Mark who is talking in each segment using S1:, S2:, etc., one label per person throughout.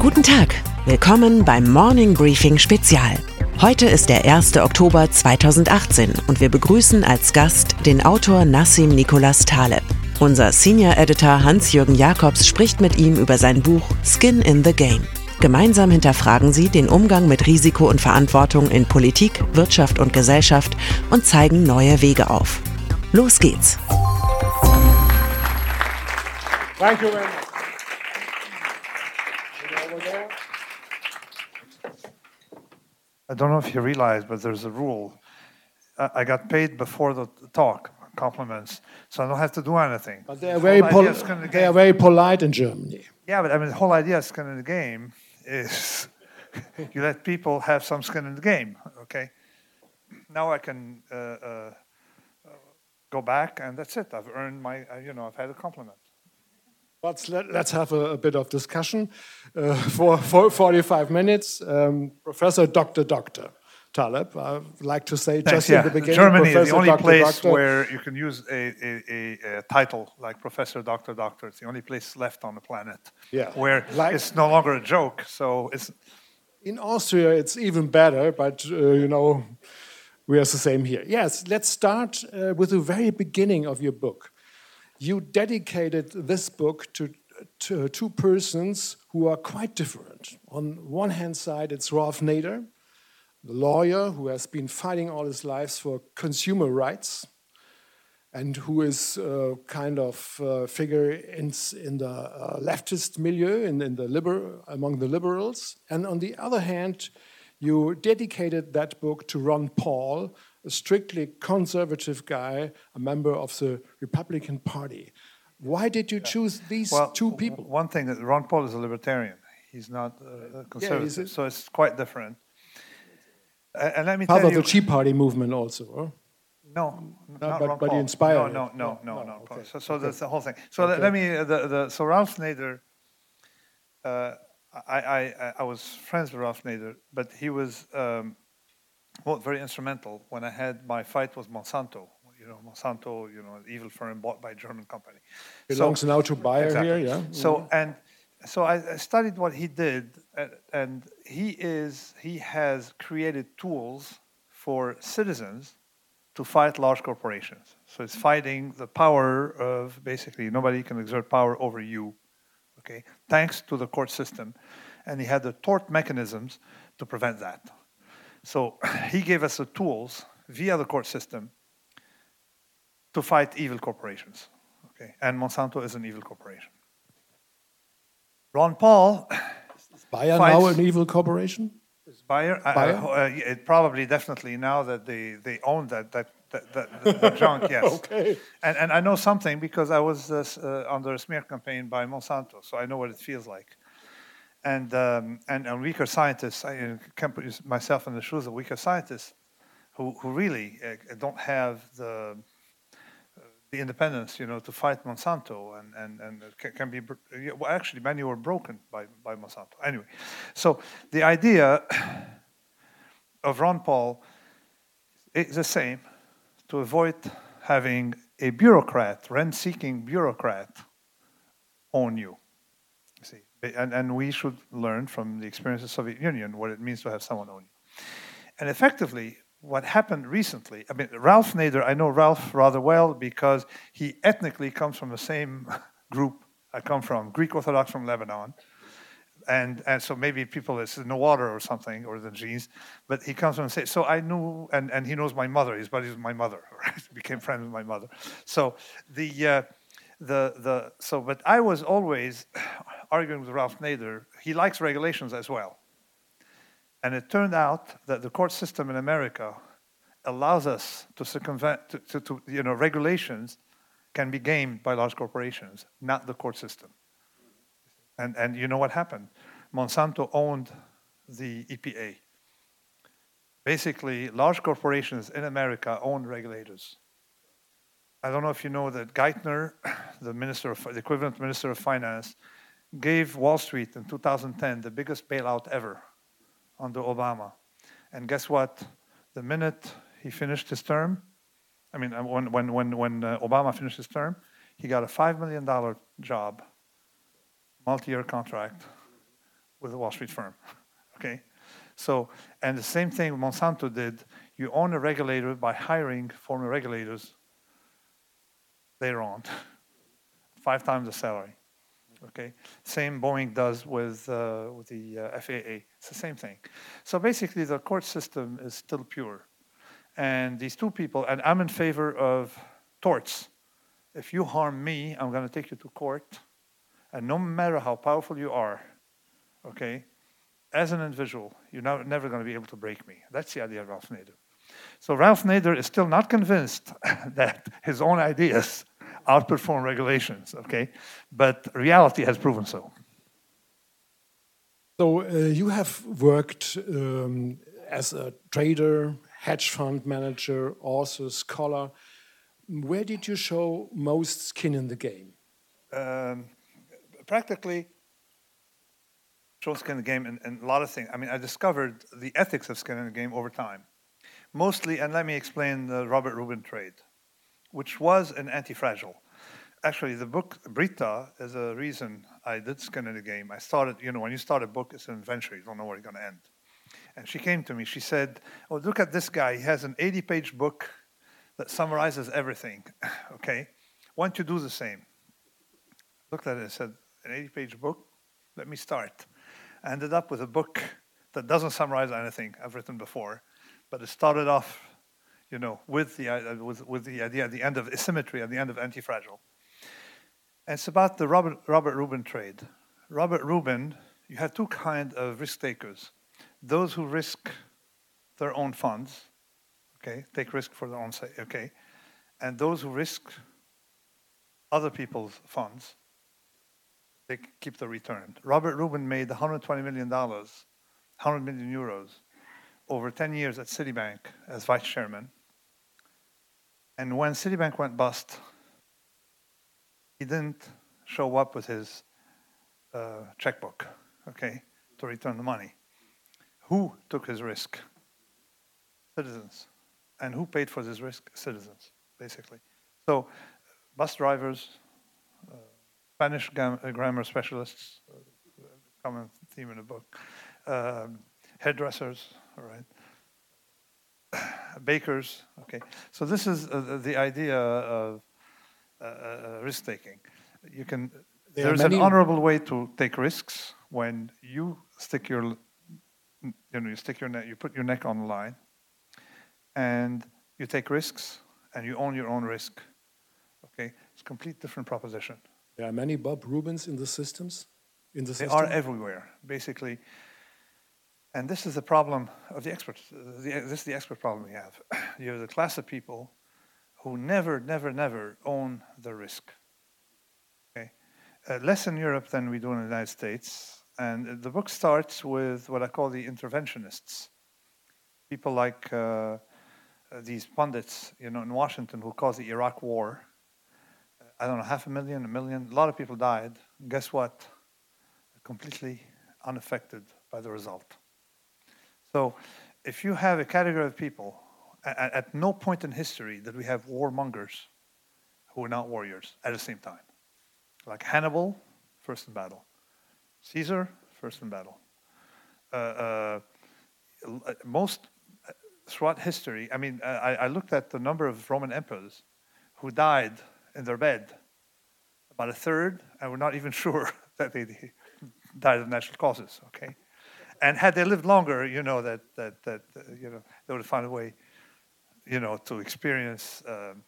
S1: Guten Tag, willkommen beim Morning Briefing Spezial. Heute ist der 1. Oktober 2018 und wir begrüßen als Gast den Autor Nassim Nicholas Taleb. Unser Senior Editor Hans-Jürgen Jakobs spricht mit ihm über sein Buch Skin in the Game. Gemeinsam hinterfragen sie den Umgang mit Risiko und Verantwortung in Politik, Wirtschaft und Gesellschaft und zeigen neue Wege auf. Los geht's!
S2: Thank you very much.
S3: I don't know if you realize, but there's a rule. I got paid before the talk, compliments, so I don't have to do anything.
S2: But they are
S3: The
S2: very,
S3: whole
S2: pol-
S3: idea of the
S2: they are very polite in Germany.
S3: Yeah, but I mean, the whole idea of skin in the game is you let people have some skin in the game, okay? Now I can uh, uh, go back, and that's it. I've earned my, uh, you know, I've had a compliment.
S2: But let, let's have a, a bit of discussion uh, for, for 45 minutes. Um, Professor Dr. Dr. Taleb, I would like to say
S3: Thanks,
S2: just
S3: yeah.
S2: in the beginning,
S3: Germany
S2: Professor
S3: is the only
S2: Dr.
S3: place
S2: Doctor,
S3: where you can use a, a, a, title like Professor, Doctor, Doctor. It's the only place left on the planet
S2: Yeah.
S3: where
S2: Like-
S3: it's no longer a joke. So it's
S2: In Austria, it's even better, but uh, you know, we are the same here. Yes, let's start uh, with the very beginning of your book. You dedicated this book to, to two persons who are quite different. On one hand side, it's Ralph Nader, the lawyer who has been fighting all his life for consumer rights and who is uh, kind of uh, figure in, in the uh, leftist milieu, in, in the liber- among the liberals. And on the other hand, you dedicated that book to Ron Paul, a strictly conservative guy, a member of the Republican Party. Why did you choose these
S3: well,
S2: two
S3: w-
S2: people?
S3: One thing that Ron Paul is a libertarian. He's not uh, a conservative,
S2: a-
S3: so it's quite different. A- and let me
S2: Part
S3: tell
S2: of
S3: you,
S2: the Tea Party movement, also. huh?
S3: No,
S2: No,
S3: not
S2: but-
S3: Ron
S2: but he
S3: Paul.
S2: inspired
S3: No,
S2: you.
S3: no, no,
S2: No,
S3: no,
S2: no,
S3: no.
S2: okay,
S3: So, so
S2: okay.
S3: that's the whole thing. So let,
S2: Okay.
S3: let me. uh, The, the, so Ralph Nader. Uh, I, I I- I was friends with Ralph Nader, but he was um, well, very instrumental when I had my fight with Monsanto. Know, Monsanto, you know, evil firm bought by a German company. So-
S2: Belongs now to Bayer
S3: Exactly.
S2: here, yeah?
S3: So and so I, I studied what he did, and, and he is he has created tools for citizens to fight large corporations. So it's fighting the power of basically nobody can exert power over you. Okay, thanks to the court system, and he had the tort mechanisms to prevent that. So he gave us the tools via the court system to fight evil corporations. Okay, and Monsanto is an evil corporation. Ron Paul Is
S2: Bayer now an evil corporation?
S3: is Bayer.
S2: Bayer?
S3: ho- uh, it probably definitely now that they, they own that that that, that, that, that junk. Yes.
S2: Okay.
S3: And and I know something because I was uh, uh, under a smear campaign by Monsanto, so I know what it feels like. And um, and, and weaker scientists, I uh, can put myself in the shoes of weaker scientists, who who really uh, don't have the the independence, you know, to fight Monsanto, and and and can, can be well, actually many were broken by by Monsanto. Anyway, so the idea of Ron Paul is the same: to avoid having a bureaucrat, rent-seeking bureaucrat, own you. You see, and and we should learn from the experience of the Soviet Union what it means to have someone own you. And effectively, what happened recently, I mean, Ralph Nader, I know Ralph rather well because he ethnically comes from the same group I come from, Greek Orthodox from Lebanon. And, and so maybe people, it's in the water or something, or the genes, but he comes from the same. So I knew, and, and he knows my mother, his with my mother, right? Became friends with my mother. So the, uh, the, the, so, but I was always arguing with Ralph Nader. He likes regulations as well. And it turned out that the court system in America allows us to circumvent, to, to, to, you know, regulations can be gamed by large corporations, not the court system. And, and you know what happened? Monsanto owned the EPA. Basically, large corporations in America own regulators. I don't know if you know that Geithner, the minister of, the equivalent minister of finance, gave Wall Street in 2010 the biggest bailout ever under Obama. And guess what? The minute he finished his term, I mean, uh, when, when, when, when uh, Obama finished his term, he got a $5 million job, multi year contract, with a Wall Street firm. okay? So, and the same thing Monsanto did. You own a regulator by hiring former regulators later on, five times the salary. Okay, same Boeing does with uh, with the uh, FAA. It's the same thing. So basically, the court system is still pure, and these two people. And I'm in favor of torts. If you harm me, I'm going to take you to court, and no matter how powerful you are, okay, as an individual, you're not, never going to be able to break me. That's the idea of Ralph Nader. So Ralph Nader is still not convinced that his own ideas outperform regulations, okay? But reality has proven so.
S2: So uh, you have worked um, as a trader, hedge fund manager, author, scholar. Where did you show most skin in the game?
S3: Um, practically, show skin in the game and, a lot of things. I mean, I discovered the ethics of skin in the game over time. Mostly, and let me explain the Robert Rubin trade which was an anti-fragile. Actually, the book Brita is a reason I did skin in the game. I started, you know, when you start a book, it's an adventure. You don't know where it's going to end. And she came to me. She said, "Oh, look at this guy. He has an 80-page book that summarizes everything. okay, why don't you do the same?" Looked at it and said, "An 80-page book? Let me start." I ended up with a book that doesn't summarize anything I've written before, but it started off you know, with the, uh, with, with the idea at the end of asymmetry, at the end of anti-fragile. And it's about the Robert, Robert Rubin trade. Robert Rubin, you have two kind of risk takers. Those who risk their own funds, okay, take risk for their own sake, okay, and those who risk other people's funds, they keep the return. Robert Rubin made $120 million, 100 million euros, over 10 years at Citibank as vice chairman. And when Citibank went bust, he didn't show up with his uh, checkbook, okay, to return the money. Who took his risk? Citizens. And who paid for this risk? Citizens, basically. So, bus drivers, uh, Spanish uh, grammar specialists, uh, common theme in the book, um, hairdressers, all right, bakers. Okay, so this is uh, the idea of uh, uh risk taking. You can. There there's an honorable way to take risks when you stick your, you know, you stick your neck, you put your neck on the line, and you take risks and you own your own risk. Okay, it's a complete different proposition.
S2: There are many Bob Rubins in the systems. In the
S3: they system? are everywhere, basically. And this is the problem of the experts. this is the expert problem we have. You have the class of people who never, never, never own the risk. Okay, uh, less in Europe than we do in the United States. And the book starts with what I call the interventionists, people like uh, these pundits, you know, in Washington who caused the Iraq War. I don't know, half a million, a million. A lot of people died. Guess what? Completely unaffected by the result. So if you have a category of people, at, at no point in history did we have warmongers who were not warriors at the same time. Like Hannibal, first in battle. Caesar, first in battle. Uh, uh, most uh, throughout history, I mean, I, I, looked at the number of Roman emperors who died in their bed. About a third, and we're not even sure that they died of natural causes, okay? And had they lived longer, you know that that that uh, you know they would have found a way, you know, to experience um,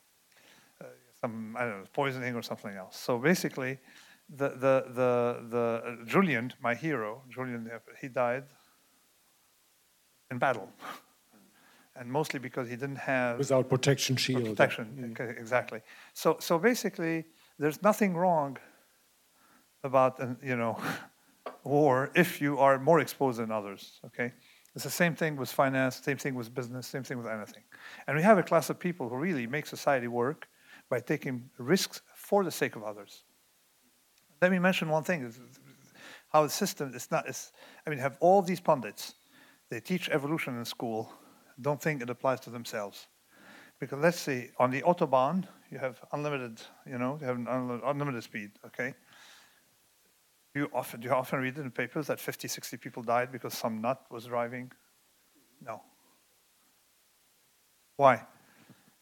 S3: uh, some I don't know poisoning or something else. So basically, the the the the uh, Julian, my hero, Julian, he died in battle, and mostly because he didn't have
S2: without protection shield.
S3: Protection, mm. exactly. So so basically, there's nothing wrong about uh, you know or if you are more exposed than others. Okay, it's the same thing with finance, same thing with business, same thing with anything. And we have a class of people who really make society work by taking risks for the sake of others. Let me mention one thing: how the system is not. Is, I mean, have all these pundits. They teach evolution in school. Don't think it applies to themselves. Because let's see, on the autobahn, you have unlimited, you know, you have unlimited speed, okay? You often, do you often read in the papers that 50, 60 people died because some nut was driving? No. Why?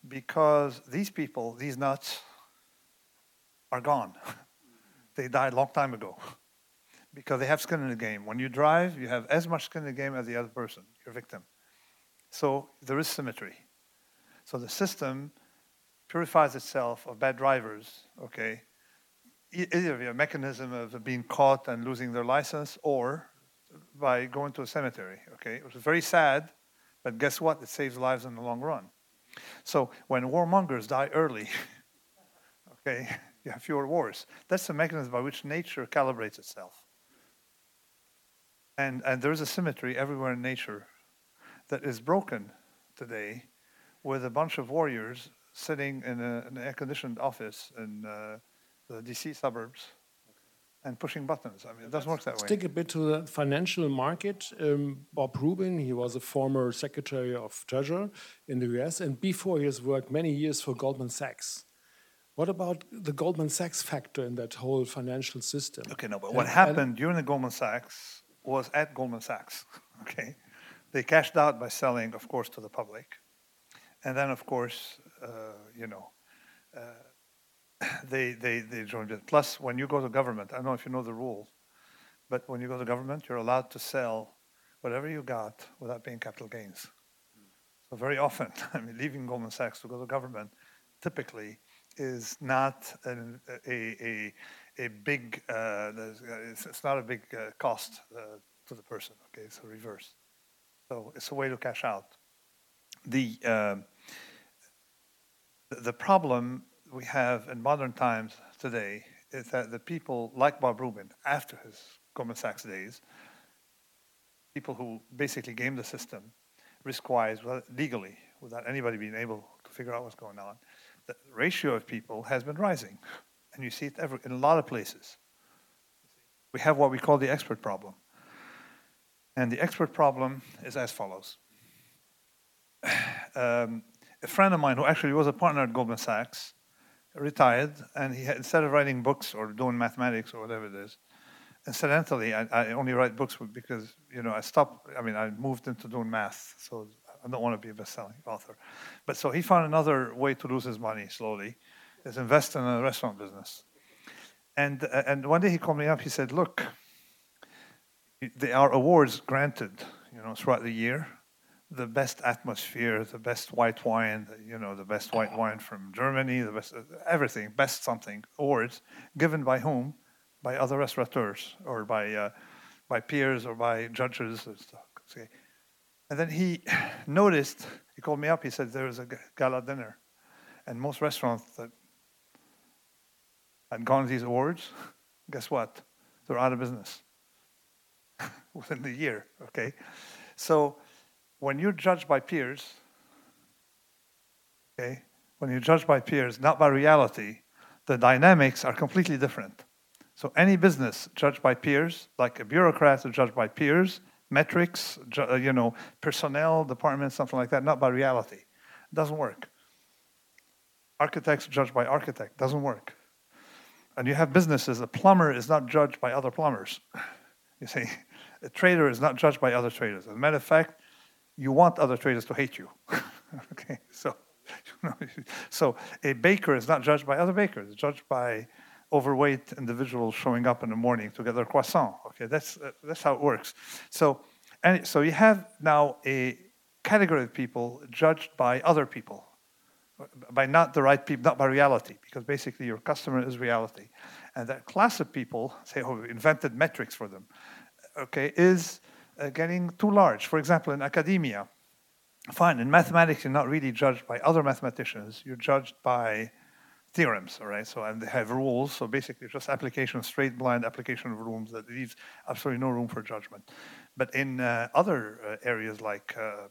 S3: Because these people, these nuts, are gone. they died a long time ago because they have skin in the game. When you drive, you have as much skin in the game as the other person, your victim. So there is symmetry. So the system purifies itself of bad drivers, okay, either a mechanism of being caught and losing their license or by going to a cemetery, okay? it was very sad, but guess what? It saves lives in the long run. So when warmongers die early, okay, you have fewer wars. That's the mechanism by which nature calibrates itself. And, and there's a symmetry everywhere in nature that is broken today with a bunch of warriors sitting in, a, an air-conditioned office in uh, the DC suburbs and pushing buttons. I mean, it doesn't work that way.
S2: Stick a bit to the financial market. Um, Bob Rubin, he was a former Secretary of Treasury in the US, and before he has worked many years for Goldman Sachs. What about the Goldman Sachs factor in that whole financial system?
S3: Okay, no, but and, what happened during the Goldman Sachs was at Goldman Sachs. Okay, they cashed out by selling, of course, to the public, and then, of course, uh, you know. Uh, they, they, they joined it. Plus, when you go to government, I don't know if you know the rule, but when you go to government, you're allowed to sell whatever you got without paying capital gains. So very often, I mean, leaving Goldman Sachs to go to government typically is not a, a, a big, uh, it's, it's, not a big uh, cost uh, to the person, okay, it's a reverse. So it's a way to cash out. The, um, the problem we have in modern times today is that the people like Bob Rubin, after his Goldman Sachs days, people who basically game the system risk-wise, legally, without anybody being able to figure out what's going on, the ratio of people has been rising. And you see it every, in a lot of places. We have what we call the expert problem. And the expert problem is as follows. Um, a friend of mine who actually was a partner at Goldman Sachs retired, and he had, instead of writing books or doing mathematics or whatever it is, incidentally, I, I only write books because you know I stopped. I mean, I moved into doing math, so I don't want to be a best-selling author. But so he found another way to lose his money slowly, is invest in a restaurant business. And and one day he called me up. He said, "Look, there are awards granted, you know, throughout the year." The best atmosphere, the best white wine, you know, the best white wine from Germany, the best everything, best something awards given by whom? By other restaurateurs or by uh, by peers or by judges. and stuff. Okay. And then he noticed. He called me up. He said there was a gala dinner, and most restaurants that had gone to these awards, guess what? They're out of business within the year. Okay, so when you're judged by peers, okay, when you're judged by peers, not by reality, the dynamics are completely different. So any business judged by peers, like a bureaucrat is judged by peers, metrics, uh, you know, personnel, departments, something like that, not by reality. It doesn't work. Architects judged by architect, doesn't work. And you have businesses, a plumber is not judged by other plumbers. You see, a trader is not judged by other traders. As a matter of fact, you want other traders to hate you. okay, so so a baker is not judged by other bakers; it's judged by overweight individuals showing up in the morning to get their croissant. Okay, that's uh, that's how it works. So and so you have now a category of people judged by other people, by not the right people, not by reality, because basically your customer is reality, and that class of people, say, oh, we invented metrics for them, okay, is uh, getting too large. For example, in academia, fine, in mathematics, you're not really judged by other mathematicians, you're judged by theorems, all right? So, and they have rules, so basically just application, straight blind application of rules that leaves absolutely no room for judgment. But in uh, other uh, areas like uh,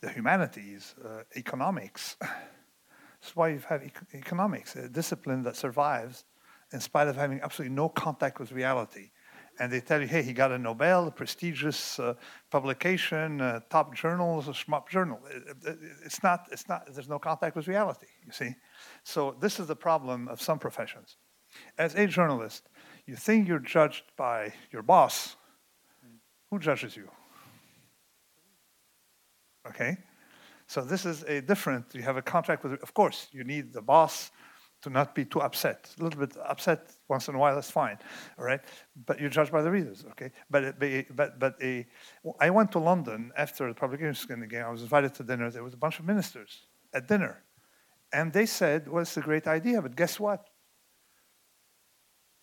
S3: the humanities, uh, economics, that's why you have ec- economics, a discipline that survives in spite of having absolutely no contact with reality and they tell you, hey, he got a Nobel, a prestigious uh, publication, uh, top journal, a schmuck journal. it's not, it's not, there's no contact with reality, you see. So this is the problem of some professions. As a journalist, you think you're judged by your boss. Who judges you? Okay? So this is a different, you have a contract with, of course, you need the boss to not be too upset. A little bit upset once in a while, that's fine, all right? But you're judged by the readers, okay? But but but a, I went to London after the publication again. I was invited to dinner. There was a bunch of ministers at dinner, and they said, "Well, it's a great idea, but guess what?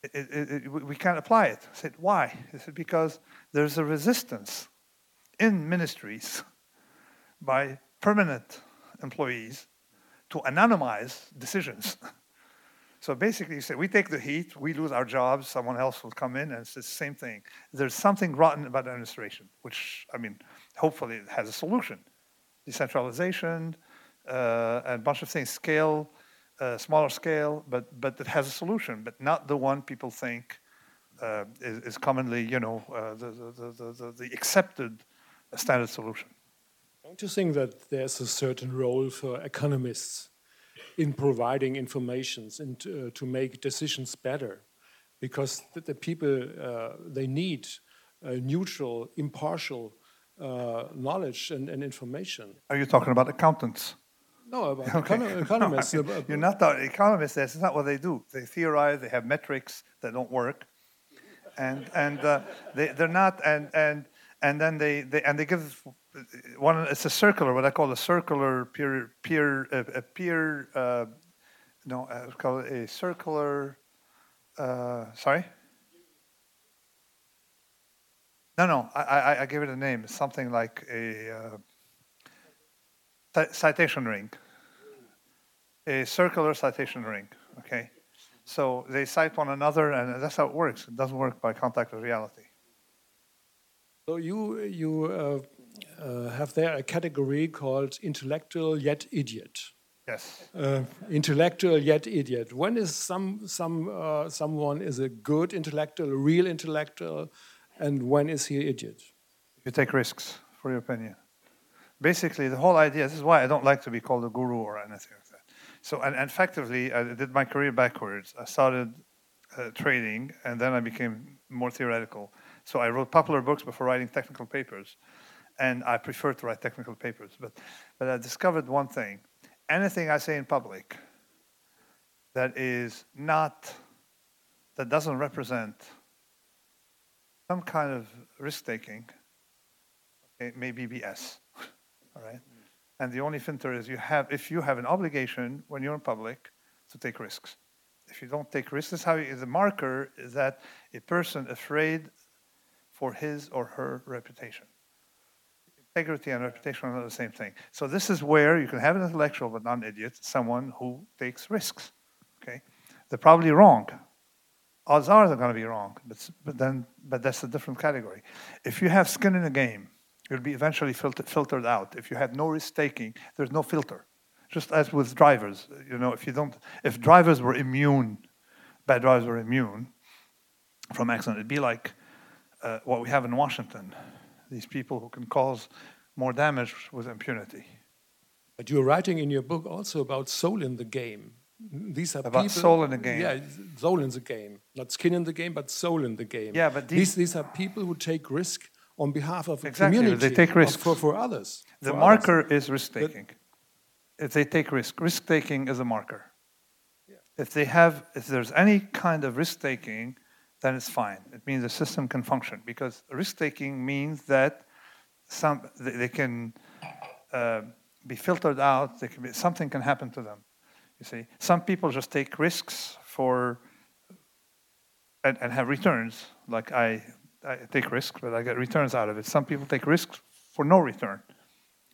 S3: It, it, it, we can't apply it." I said, "Why?" They said, "Because there's a resistance in ministries by permanent employees to anonymize decisions." So basically, you say, we take the heat, we lose our jobs, someone else will come in, and it's the same thing. There's something rotten about administration, which, I mean, hopefully it has a solution. Decentralization, uh, and a bunch of things, scale, uh, smaller scale, but, but it has a solution, but not the one people think uh, is, is, commonly, you know, uh, the, the, the, the, accepted standard solution.
S2: Don't you think that there's a certain role for economists in providing informations and uh, to make decisions better. Because the, the people uh, they need neutral impartial uh, knowledge and, and, information.
S3: Are you talking about accountants?
S2: No about okay. econ economists. No,
S3: you're not the economists that's not what they do. They theorize they have metrics that don't work. And and uh, they, they're not and and and then they, they and they give one it's a circular what i call a circular peer peer a, a peer uh, no i call it a circular uh, sorry? No no I, I, I give it a name. Something like a uh, citation ring. A circular citation ring okay? So they cite one another and that's how it works. It doesn't work by contact with reality.
S2: So you you uh, have there a category called intellectual yet idiot.
S3: Yes.
S2: Uh, intellectual yet idiot. When is some some uh, someone is a good intellectual, a real intellectual, and when is he idiot?
S3: You take risks for your opinion. Basically, the whole idea. This is why I don't like to be called a guru or anything like that. So, and, and effectively, I did my career backwards. I started uh, trading, and then I became more theoretical. So I wrote popular books before writing technical papers and I prefer to write technical papers. But, but I discovered one thing anything I say in public that is not, that doesn't represent some kind of risk taking, okay, may be BS. All right? And the only filter is you have, if you have an obligation when you're in public to take risks. If you don't take risks, this is how you, the marker is that a person afraid for his or her reputation integrity and reputation are not the same thing. So this is where you can have an intellectual but not an idiot, someone who takes risks. Okay, they're probably wrong. Odds are they're going to be wrong, but, but then but that's a different category. If you have skin in the game, you'll be eventually filter, filtered out. If you have no risk taking, there's no filter. Just as with drivers, you know, if you don't, if drivers were immune, bad drivers were immune from accident, it'd be like uh, what we have in Washington these people who can cause more damage with impunity.
S2: But you're writing in your book also about soul in the game. These are
S3: about
S2: people,
S3: soul in the game.
S2: Yeah, soul in the game, not skin in the game, but soul in the game.
S3: Yeah, but
S2: these these, these are people who take risk on behalf of
S3: exactly,
S2: community.
S3: They take risks
S2: for for others.
S3: The
S2: for
S3: marker
S2: others.
S3: is risk taking. If they take risk, risk taking is a marker. Yeah. If they have, if there's any kind of risk taking, then it's fine. It means the system can function because risk taking means that some they, can uh, be filtered out. They can be, something can happen to them. You see, some people just take risks for and, and have returns. Like I, I take risks, but I get returns out of it. Some people take risks for no return,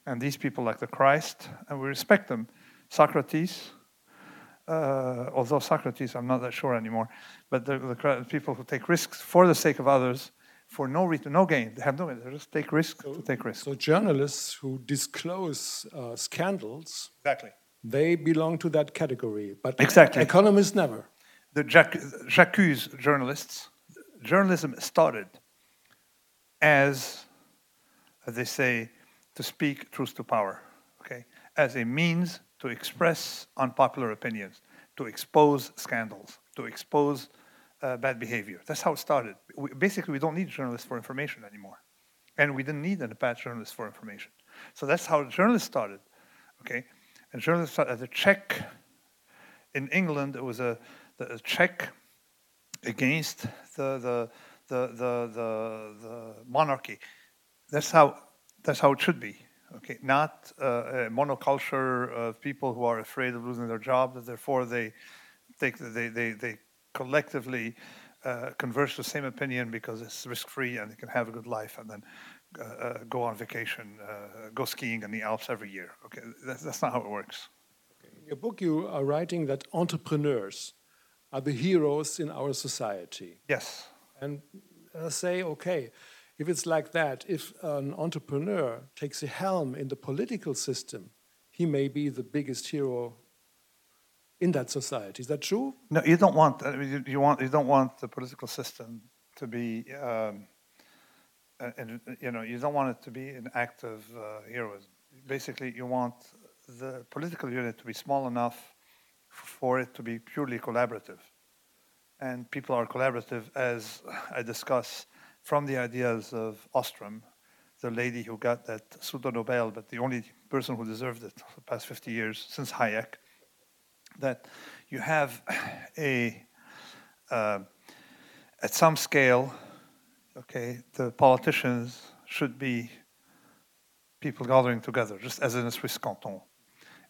S3: and these people, like the Christ, and we respect them. Socrates, uh, although Socrates, I'm not that sure anymore, but the, the, people who take risks for the sake of others for no reason, no gain. They have no gain. They just take risks so, to take risks.
S2: So journalists who disclose uh, scandals,
S3: exactly,
S2: they belong to that category. But
S3: exactly,
S2: economists never.
S3: The j'accuse journalists. Journalism started as, as they say, to speak truth to power. Okay, as a means to express unpopular opinions, to expose scandals, to expose uh, bad behavior. That's how it started. We, basically, we don't need journalists for information anymore. And we didn't need a bad journalist for information. So that's how journalists started. Okay? And journalists started as a check. In England, it was a, a check against the, the, the, the, the, the monarchy. That's how, that's how it should be. Okay, not uh, a monoculture of people who are afraid of losing their jobs, therefore they take they, they, they collectively uh, converge to the same opinion because it's risk-free and they can have a good life and then uh, uh, go on vacation, uh, go skiing in the Alps every year. Okay, that's, that's not how it works.
S2: Okay. In your book, you are writing that entrepreneurs are the heroes in our society.
S3: Yes.
S2: And uh, say, okay, if it's like that, if an entrepreneur takes a helm in the political system, he may be the biggest hero in that society. Is that true?
S3: No, you don't want you, you want you don't want the political system to be. Um, and you know you don't want it to be an act of uh, heroism. Basically, you want the political unit to be small enough for it to be purely collaborative, and people are collaborative, as I discuss from the ideas of Ostrom, the lady who got that pseudo Nobel, but the only person who deserved it for the past 50 years since Hayek that you have a, uh, at some scale, okay, the politicians should be people gathering together, just as in a Swiss canton.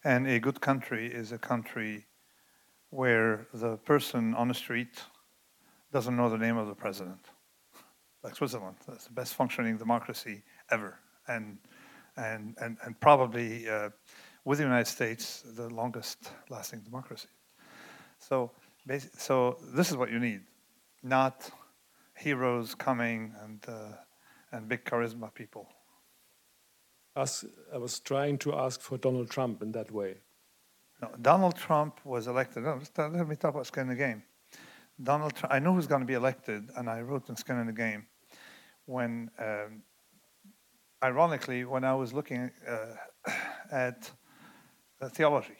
S3: And a good country is a country where the person on the street doesn't know the name of the president. Like Switzerland, that's the best functioning democracy ever. And, and, and, and probably uh, with the United States, the longest lasting democracy. So, so this is what you need, not heroes coming and, uh, and big charisma people.
S2: I was trying to ask for Donald Trump in that way.
S3: No, Donald Trump was elected. No, let me talk about skin in the game. Donald, Trump, I know was going to be elected, and I wrote in Skin in the Game when, um, ironically, when I was looking uh, at uh, theology,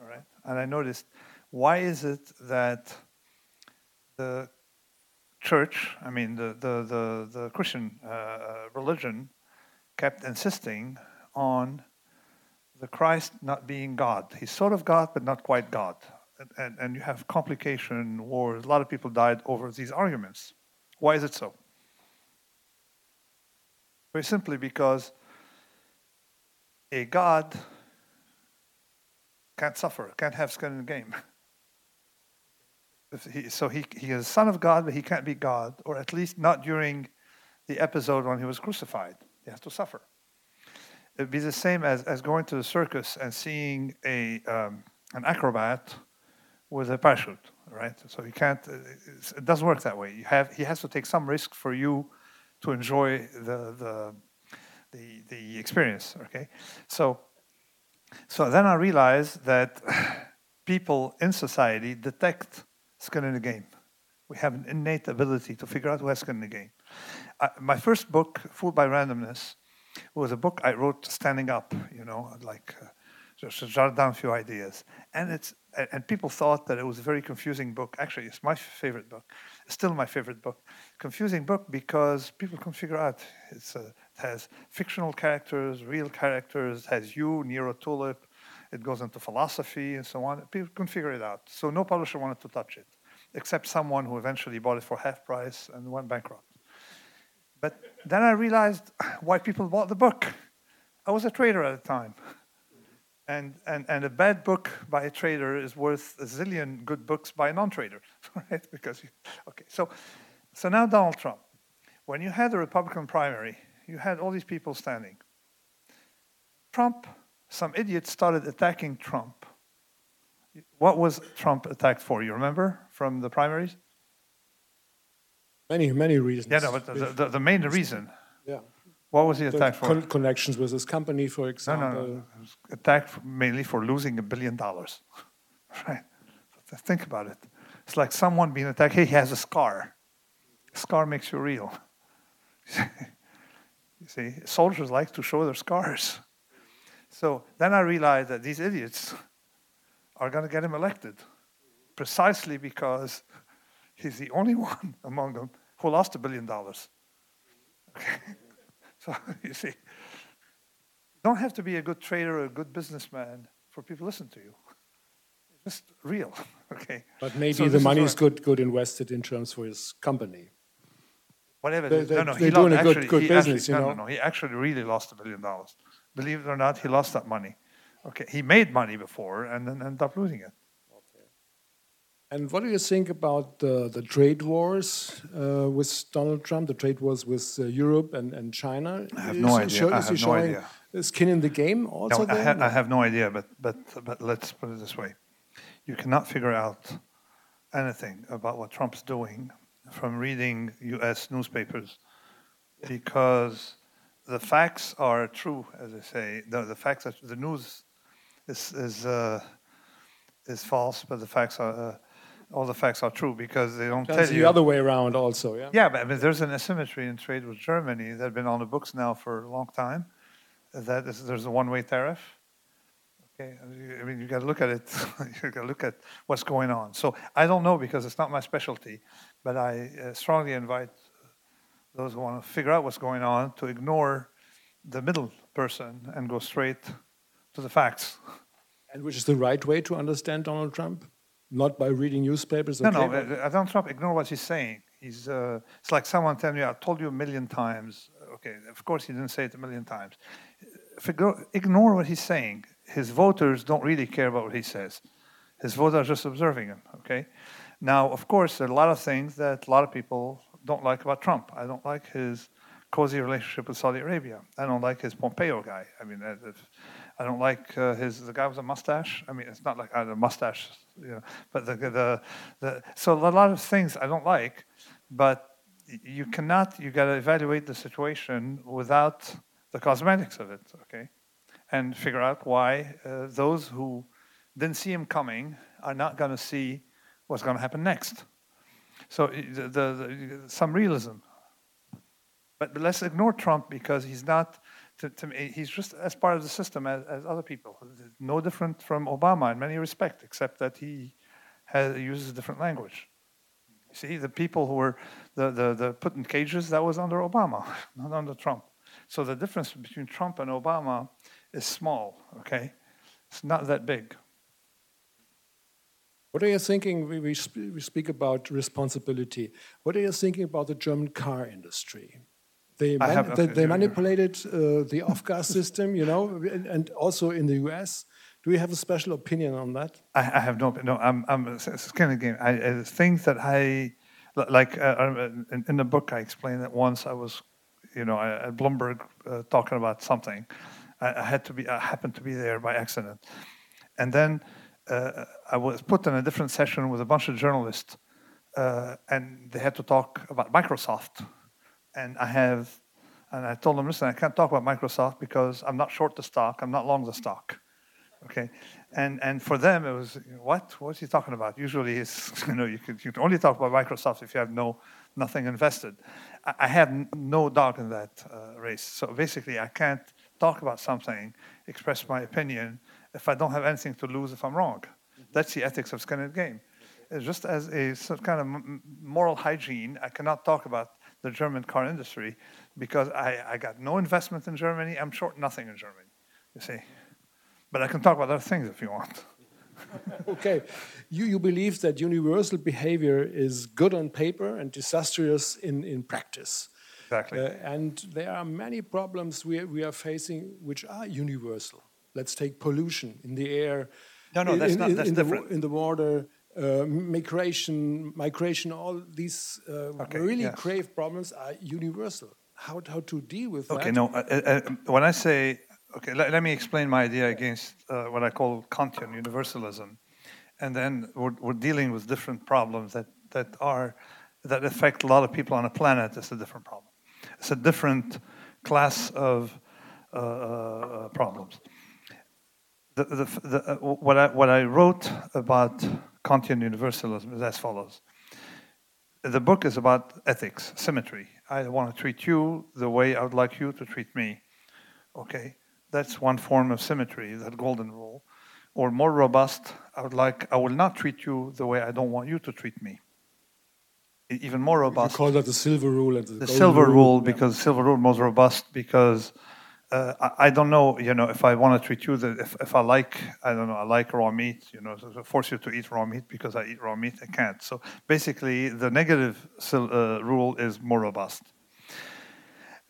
S3: all right? And I noticed, why is it that the church, I mean, the, the, the, the Christian uh, uh, religion, kept insisting on the Christ not being God. He's sort of God, but not quite God. And, and, and you have complication, wars. A lot of people died over these arguments. Why is it so? Very simply because a God can't suffer, can't have skin in the game. He, so he, he is a son of God, but he can't be God, or at least not during the episode when he was crucified. He has to suffer. It'd be the same as, as going to the circus and seeing a, um, an acrobat with a parachute, right? So he can't, it doesn't work that way. You have, he has to take some risk for you to enjoy the, the, the, the experience, okay? So so then I realized that people in society detect skin in the game. We have an innate ability to figure out who has skin in the game. Uh, my first book, Fooled by Randomness, was a book I wrote standing up, you know, like uh, just jot down a few ideas. And it's and people thought that it was a very confusing book. Actually, it's my favorite book. It's still my favorite book. Confusing book because people can figure out it's a, it has fictional characters, real characters, has you, Nero Tulip. It goes into philosophy and so on. People can figure it out. So no publisher wanted to touch it, except someone who eventually bought it for half price and went bankrupt. But then I realized why people bought the book. I was a trader at the time. And, and, and a bad book by a trader is worth a zillion good books by a non-trader, right? Because, you, okay, so, so now Donald Trump. When you had the Republican primary, you had all these people standing. Trump, some idiots started attacking Trump. What was Trump attacked for? You remember from the primaries?
S2: Many, many reasons.
S3: Yeah, no, but the, the, the main reason.
S2: Yeah.
S3: What was he attacked for?
S2: Con connections with his company, for example.
S3: No, no, no. Attacked mainly for losing a billion dollars. right? Think about it. It's like someone being attacked. Hey, he has a scar. A scar makes you real. you see, soldiers like to show their scars. So then I realized that these idiots are going to get him elected precisely because he's the only one among them who lost a billion dollars. Okay. So you see, you don't have to be a good trader or a good businessman for people to listen to you. It's just real. Okay.
S2: But maybe
S3: So
S2: the
S3: money is
S2: money
S3: what-
S2: is good, good invested in terms for his company.
S3: Whatever.
S2: They, they,
S3: no, no,
S2: they're
S3: he
S2: doing
S3: lost,
S2: a good-
S3: actually,
S2: good business,
S3: actually,
S2: you
S3: no,
S2: know.
S3: No, no, he actually really lost a billion dollars. Believe it or not, he lost that money. Okay, he made money before and then ended up losing it.
S2: And what do you think about the, the trade wars uh, with Donald Trump, the trade wars with uh, Europe and, and China?
S3: I have
S2: Is
S3: no idea.
S2: show-
S3: I have no idea.
S2: skin in the game also
S3: No, I, ha- I have no idea, but, but, but let's put it this way. You cannot figure out anything about what Trump's doing from reading US newspapers because the facts are true, as I say. The, the facts are, the news is, is, uh, is false, but the facts are, uh, all the facts are true because they don't
S2: That's
S3: tell
S2: the
S3: you.
S2: The other way around also, yeah?
S3: Yeah, but I mean, there's an asymmetry in trade with Germany that has been on the books now for a long time. That is, there's a one-way tariff. Okay, I mean, you got to look at it. you got to look at what's going on. So I don't know because it's not my specialty, but I uh, strongly invite those who want to figure out what's going on to ignore the middle person and go straight to the facts.
S2: And which is the right way to understand Donald Trump? Not by reading newspapers?
S3: No,
S2: okay,
S3: no,
S2: but-
S3: uh, Donald Trump, ignore what he's saying. He's, uh, it's like someone telling you, I told you a million times. Okay, of course he didn't say it a million times. Ignore what he's saying. His voters don't really care about what he says. His voters are just observing him, okay? Now, of course, there are a lot of things that a lot of people don't like about Trump. I don't like his cozy relationship with Saudi Arabia. I don't like his Pompeo guy. I mean, I don't like uh, his the guy with a mustache. I mean, it's not like I had a mustache, you know, but the the, the so a lot of things I don't like, but you cannot. You got to evaluate the situation without the cosmetics of it, okay, and figure out why uh, those who didn't see him coming are not going to see what's going to happen next. So the, the, the, some realism. But, let's ignore Trump because he's not, to, to me, he's just as part of the system as, as other people. No different from Obama in many respects, except that he has, uses a different language. You see, the people who were the, the, the put in cages, that was under Obama, not under Trump. So the difference between Trump and Obama is small, okay? It's not that big.
S2: What are you thinking? We, we, sp- we speak about responsibility. What are you thinking about the German car industry? They, man-
S3: have-
S2: they, they manipulated uh, the off-gas system, you know, and, and also in the US. Do you have a special opinion on that?
S3: I, I have no, no. I'm, I'm. It's kind of game. I, uh, things that I like uh, uh, in, in the book. I explained that once I was, you know, at Bloomberg uh, talking about something. I, I had to be. I happened to be there by accident, and then uh, I was put in a different session with a bunch of journalists, uh, and they had to talk about Microsoft, and I have. And I told them, listen, I can't talk about Microsoft because I'm not short the stock, I'm not long the stock. Okay, and and for them it was what? What's he talking about? Usually, it's you know you can you can only talk about Microsoft if you have no nothing invested. I, I had no dog in that uh, race, so basically I can't talk about something, express my opinion if I don't have anything to lose if I'm wrong. That's the ethics of skin in the game. It's just as a sort of kind of moral hygiene, I cannot talk about the German car industry because I, I got no investment in Germany. I'm short nothing in Germany. You see. But I can talk about other things if you want.
S2: Okay, you, you believe that universal behavior is good on paper and disastrous in, in practice.
S3: Exactly.
S2: Uh, and there are many problems we, we are facing which are universal. Let's take pollution in the air,
S3: No, no,
S2: in,
S3: that's
S2: in-
S3: not- that's
S2: in the, in the water, uh, migration, migration, all these uh,
S3: Okay,
S2: really
S3: yes.
S2: grave problems are universal. How, how to deal with
S3: Okay,
S2: that?
S3: no. Uh, uh, uh, when I say, okay, let, let me explain my idea against uh, what I call Kantian universalism, and then we're, we're dealing with different problems that that are that affect a lot of people on a planet. It's a different problem. It's a different class of problems. The, the, the, uh, what, I, what I wrote about Kantian universalism is as follows. The book is about ethics, symmetry. I want to treat you the way I would like you to treat me. Okay, that's one form of symmetry, that golden rule. Or more robust, I would like I will not treat you the way I don't want you to treat me. even more robust.
S2: You call that the silver rule and the,
S3: silver rule
S2: Yeah.
S3: because silver rule most robust because uh, I, I don't know you know if I want to treat you that if, if I like I don't know I like raw meat you know so force you to eat raw meat because I eat raw meat I can't. So basically the negative uh, rule is more robust.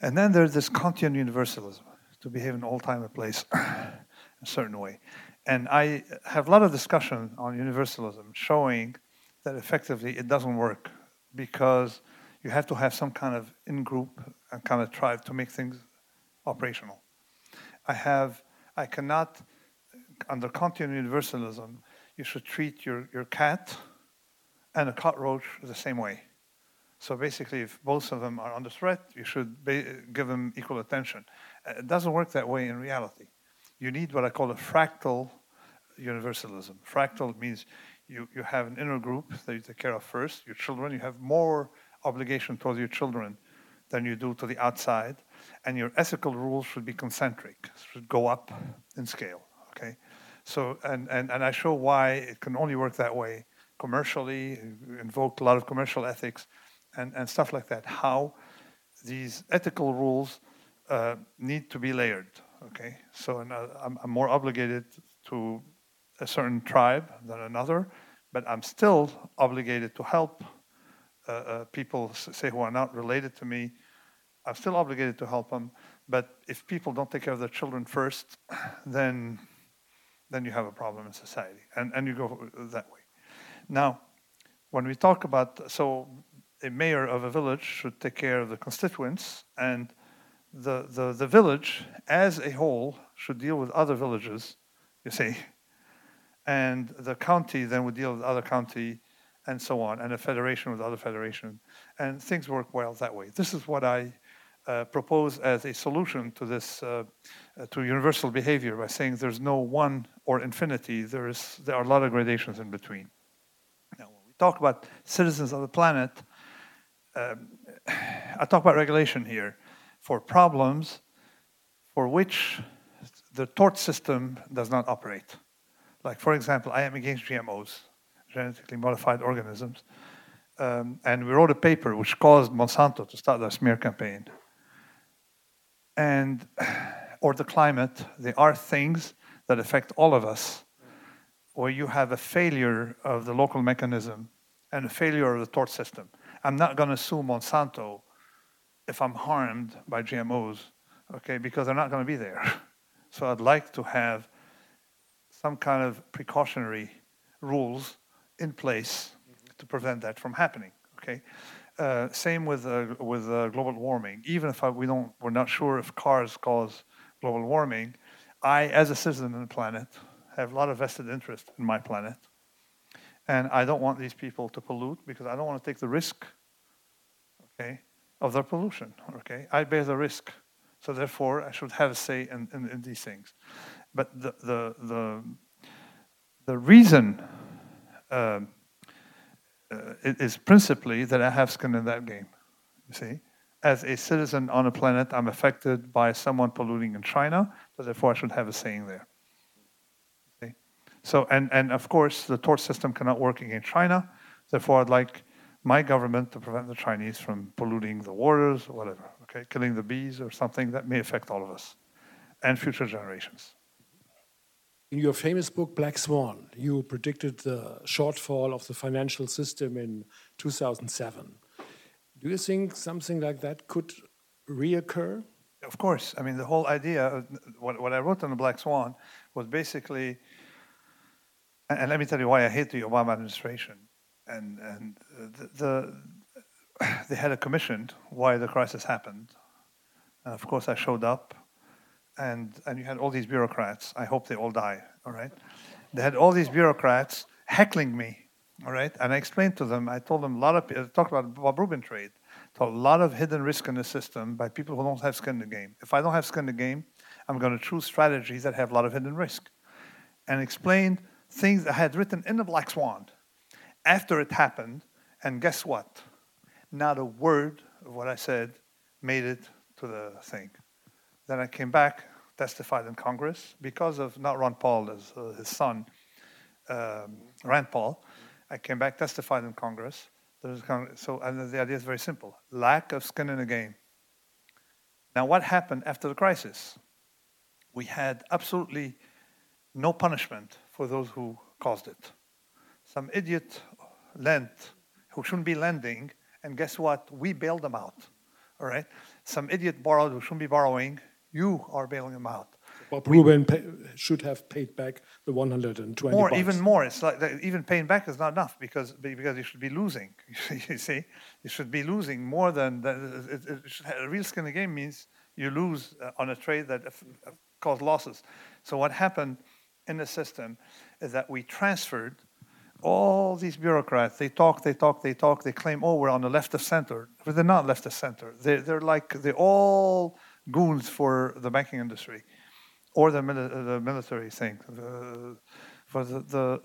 S3: And then there's this Kantian universalism to behave in all time and place a certain way. And I have a lot of discussion on universalism showing that effectively it doesn't work because you have to have some kind of in-group and kind of tribe to make things operational. I have, I cannot, under Kantian universalism, you should treat your, your cat and a cockroach the same way. So basically, if both of them are under threat, you should give them equal attention. Uh, It doesn't work that way in reality. You need what I call a fractal universalism. Fractal means you, you have an inner group that you take care of first, your children. You have more obligation towards your children than you do to the outside. And your ethical rules should be concentric, should go up in scale. Okay? So, and, and, and I show why it can only work that way commercially, invoke a lot of commercial ethics and, and stuff like that. How these ethical rules uh, need to be layered. Okay, so and, uh, I'm, I'm more obligated to a certain tribe than another, but I'm still obligated to help uh, uh, people, say who are not related to me. I'm still obligated to help them, but if people don't take care of their children first, then then you have a problem in society, and and you go that way. Now, when we talk about so a mayor of a village should take care of the constituents and the, the, the village as a whole should deal with other villages, you see. And the county then would deal with other county and so on, and a federation with other federation. And things work well that way. This is what I uh, propose as a solution to this, uh, uh, to universal behavior by saying there's no one or infinity, there, is, there are a lot of gradations in between. Now, when we talk about citizens of the planet, um, I talk about regulation here for problems for which the tort system does not operate. Like, for example, I am against GMOs, genetically modified organisms. Um, and we wrote a paper which caused Monsanto to start their smear campaign. And, or the climate, there are things that affect all of us where you have a failure of the local mechanism and a failure of the tort system. I'm not going to sue Monsanto if I'm harmed by GMOs, okay, because they're not going to be there. So I'd like to have some kind of precautionary rules in place to prevent that from happening, okay? Uh, same with, uh, with uh, global warming. Even if I, we don't, we're not sure if cars cause global warming, I, as a citizen of the planet, have a lot of vested interest in my planet. And I don't want these people to pollute because I don't want to take the risk, okay, of their pollution, okay? I bear the risk. So therefore, I should have a say in, in, in these things. But the, the, the, the reason um, uh, it is principally that I have skin in that game, you see? As a citizen on a planet, I'm affected by someone polluting in China, so therefore I should have a saying there. See? So, and, and of course, the tort system cannot work against China. Therefore, I'd like my government to prevent the Chinese from polluting the waters or whatever, okay, killing the bees or something that may affect all of us and future generations.
S2: In your famous book, Black Swan, you predicted the shortfall of the financial system in 2007. Do you think something like that could reoccur?
S3: Of course. I mean, the whole idea, what, what I wrote on the Black Swan was basically, and, let me tell you why I hate the Obama administration. And, and the, the, they had a commission why the crisis happened. And of course, I showed up, and, and you had all these bureaucrats. I hope they all die, all right? They had all these bureaucrats heckling me, all right? And I explained to them, I told them a lot of, I talked about Bob Rubin trade, a lot of hidden risk in the system by people who don't have skin in the game. If I don't have skin in the game, I'm going to choose strategies that have a lot of hidden risk. And explained things I had written in the Black Swan after it happened. And guess what? Not a word of what I said made it to the thing. Then I came back, testified in Congress because of not Ron Paul, as uh, his son, um, Rand Paul. I came back, testified in Congress of- so and the idea is very simple: lack of skin in the game. Now, what happened after the crisis? We had absolutely no punishment for those who caused it. Some idiot lent who shouldn't be lending, and guess what? We bailed them out. All right. Some idiot borrowed who shouldn't be borrowing. You are bailing them out.
S2: Bob Rubin pay, should have paid back the 120
S3: more, even more. It's like even paying back is not enough because because you should be losing. you see, you should be losing more than that. It, it should a real skin in the game means you lose uh, on a trade that uh, uh, caused losses. So what happened in the system is that we transferred all these bureaucrats. They talk, they talk, they talk. They claim, oh, we're on the left of center, but they're not left of center. They're, they're like they're all goons for the banking industry or the, mili- the military thing. The, for the, the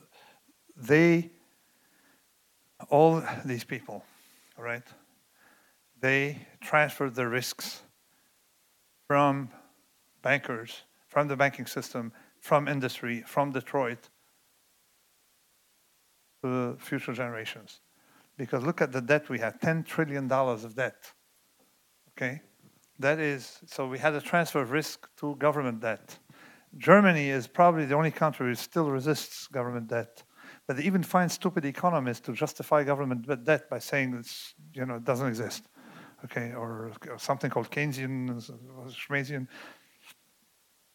S3: they all these people, right? They transferred the risks from bankers, from the banking system, from industry, from Detroit to future generations. Because look at the debt we had $10 trillion of debt. Okay? That is, so we had a transfer of risk to government debt. Germany is probably the only country who still resists government debt. But they even find stupid economists to justify government debt by saying it's, you know, it doesn't exist. Okay, or, or something called Keynesian, Schmayesian,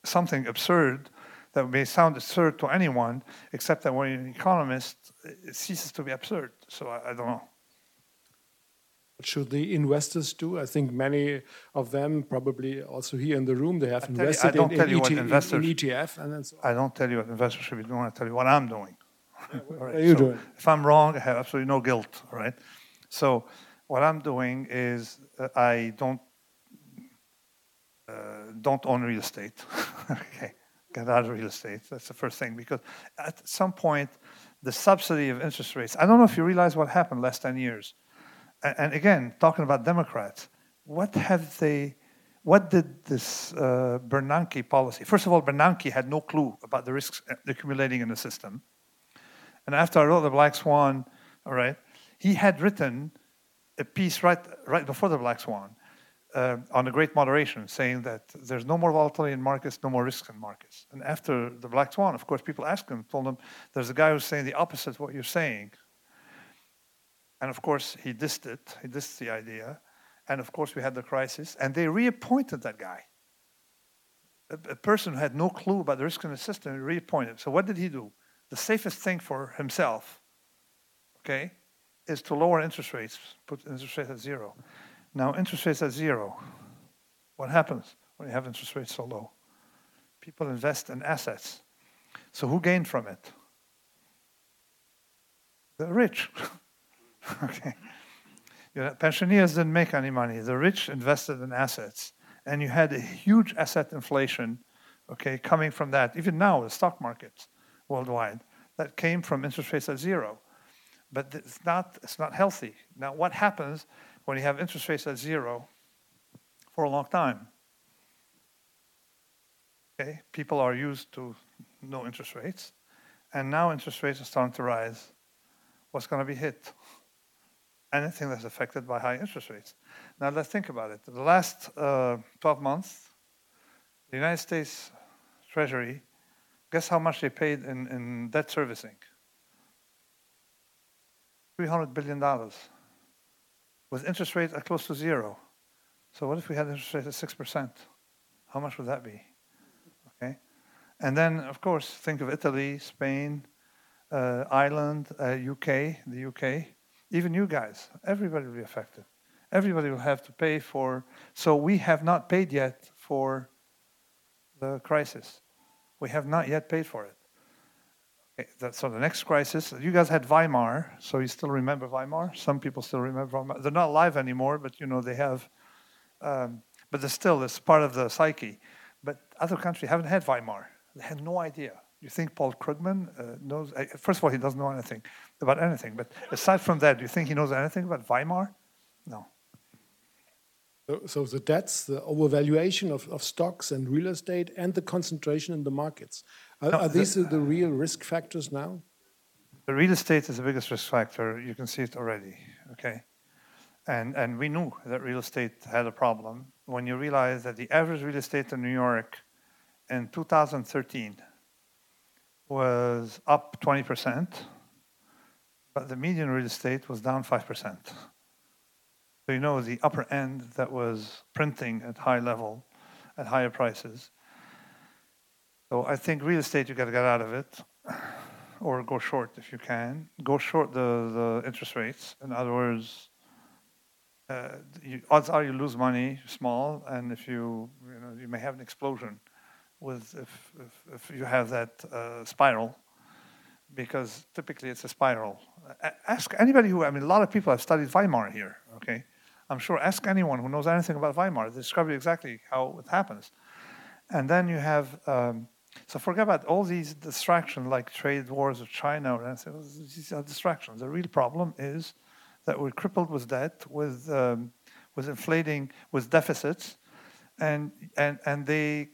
S3: something absurd that may sound absurd to anyone, except that when you're an economist, it ceases to be absurd. So I, I don't know.
S2: What should the investors do? I think many of them, probably also here in the room, they have
S3: tell you- I
S2: invested
S3: don't
S2: in,
S3: tell
S2: in,
S3: you what
S2: ET, in ETF and then so.
S3: I don't tell you what investors should be doing. I tell you what I'm doing. All right,
S2: are you
S3: so
S2: doing?
S3: If I'm wrong, I have absolutely no guilt. right? So what I'm doing is uh, I don't uh, don't own real estate. okay, get out of real estate. That's the first thing because at some point the subsidy of interest rates. I don't know if you realize what happened last ten years. And again, talking about Democrats, what have they? What did this uh, Bernanke policy? First of all, Bernanke had no clue about the risks accumulating in the system. And after I wrote the Black Swan, all right, he had written a piece right right before the Black Swan uh, on the Great Moderation, saying that there's no more volatility in markets, no more risk in markets. And after the Black Swan, of course, people asked him, told him, there's a guy who's saying the opposite of what you're saying. And of course, he dissed it. He dissed the idea. And of course, we had the crisis, and they reappointed that guy. A, a person who had no clue about the risk in the system, reappointed. So what did he do? The safest thing for himself, okay, is to lower interest rates, put interest rates at zero. Now, interest rates at zero, what happens when you have interest rates so low? People invest in assets. So who gained from it? The rich. okay. You know, pensioners didn't make any money. The rich invested in assets. And you had a huge asset inflation, okay, coming from that. Even now, the stock market worldwide, that came from interest rates at zero. But it's not, it's not healthy. Now, what happens when you have interest rates at zero for a long time? Okay, people are used to no interest rates, and now interest rates are starting to rise. What's going to be hit? Anything that's affected by high interest rates. Now, let's think about it. The last uh, 12 months, the United States Treasury, guess how much they paid in, in debt servicing? $300 billion with interest rates at close to zero. So what if we had interest rates at 6%? How much would that be? Okay. And then, of course, think of Italy, Spain, uh, Ireland, uh, UK, the UK, even you guys. Everybody will be affected. Everybody will have to pay for. So we have not paid yet for the crisis. We have not yet paid for it. Okay, that, so the next crisis, you guys had Weimar, so you still remember Weimar? Some people still remember Weimar. They're not alive anymore, but you know they have. Um, but they're still, it's part of the psyche. But other countries haven't had Weimar. They had no idea. You think Paul Krugman uh, knows? Uh, first of all, he doesn't know anything about anything. But aside from that, do you think he knows anything about Weimar? No.
S2: So, so the debts, the overvaluation of, of stocks and real estate, and the concentration in the markets. Are,
S3: No,
S2: are these the, the real risk factors now?
S3: The real estate is the biggest risk factor. You can see it already. Okay, and and we knew that real estate had a problem when you realize that the average real estate in New York in 2013 was up 20 percent, but the median real estate was down five percent. So you know the upper end that was printing at high level, at higher prices. So I think real estate you got to get out of it, or go short if you can. Go short the, the interest rates. In other words, uh, you, odds are you lose money small, and if you you know you may have an explosion with if if, if you have that uh, spiral, because typically it's a spiral. ask anybody who I mean a lot of people have studied Weimar here. Okay, I'm sure, ask anyone who knows anything about Weimar, they describe exactly how it happens. And then you have, um, so forget about all these distractions like trade wars with China, or anything. these are distractions. The real problem is that we're crippled with debt, with, um, with inflating, with deficits, and, and, and they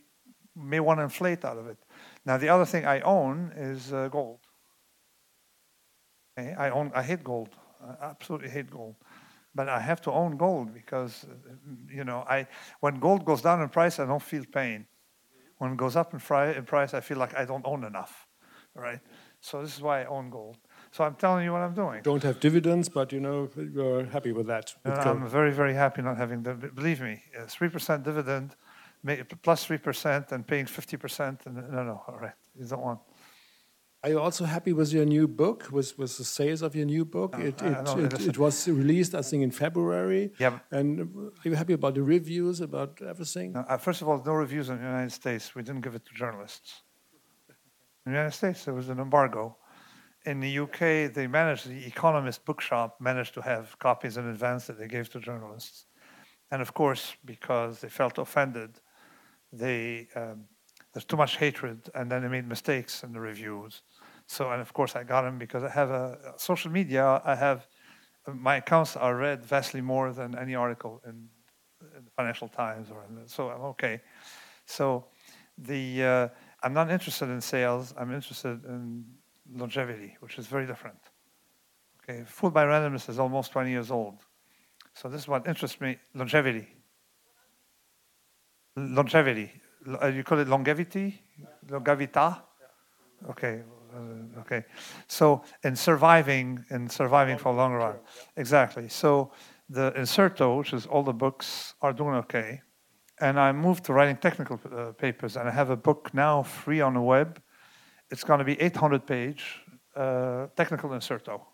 S3: may want to inflate out of it. Now, the other thing I own is uh, gold. Okay? I, own, I hate gold. I absolutely hate gold but I have to own gold because, you know, I when gold goes down in price, I don't feel pain. When it goes up in, fri- in price, I feel like I don't own enough, right? So this is why I own gold. So I'm telling you what I'm doing.
S2: Don't have dividends, but you know you're happy with that.
S3: With I'm very, very happy not having the. Believe me, three percent dividend, plus three percent, and paying fifty percent. And, No, no, all right, you don't want.
S2: Are you also happy with your new book, with, with the sales of your new book? No, it, it, it, it, was released, I think, in February.
S3: Yeah.
S2: And are you happy about the reviews, about everything?
S3: No, uh, first of all, no reviews in the United States. We didn't give it to journalists. In the United States, there was an embargo. In the UK, they managed, the Economist bookshop managed to have copies in advance that they gave to journalists. And of course, because they felt offended, they um, there's too much hatred, and then they made mistakes in the reviews. So, and of course, I got them because I have a, social media. I have my accounts are read vastly more than any article in, in the Financial Times, or so I'm okay. So, the uh, I'm not interested in sales. I'm interested in longevity, which is very different. Okay, Fooled by Randomness is almost 20 years old. So this is what interests me: longevity. Longevity uh, you call it longevity, longevita. Okay, uh, okay. So in surviving, in surviving for a long run, exactly. So the Incerto, which is all the books, are doing okay, and I moved to writing technical uh, papers, and I have a book now free on the web. It's going to be 800 page uh, technical Incerto.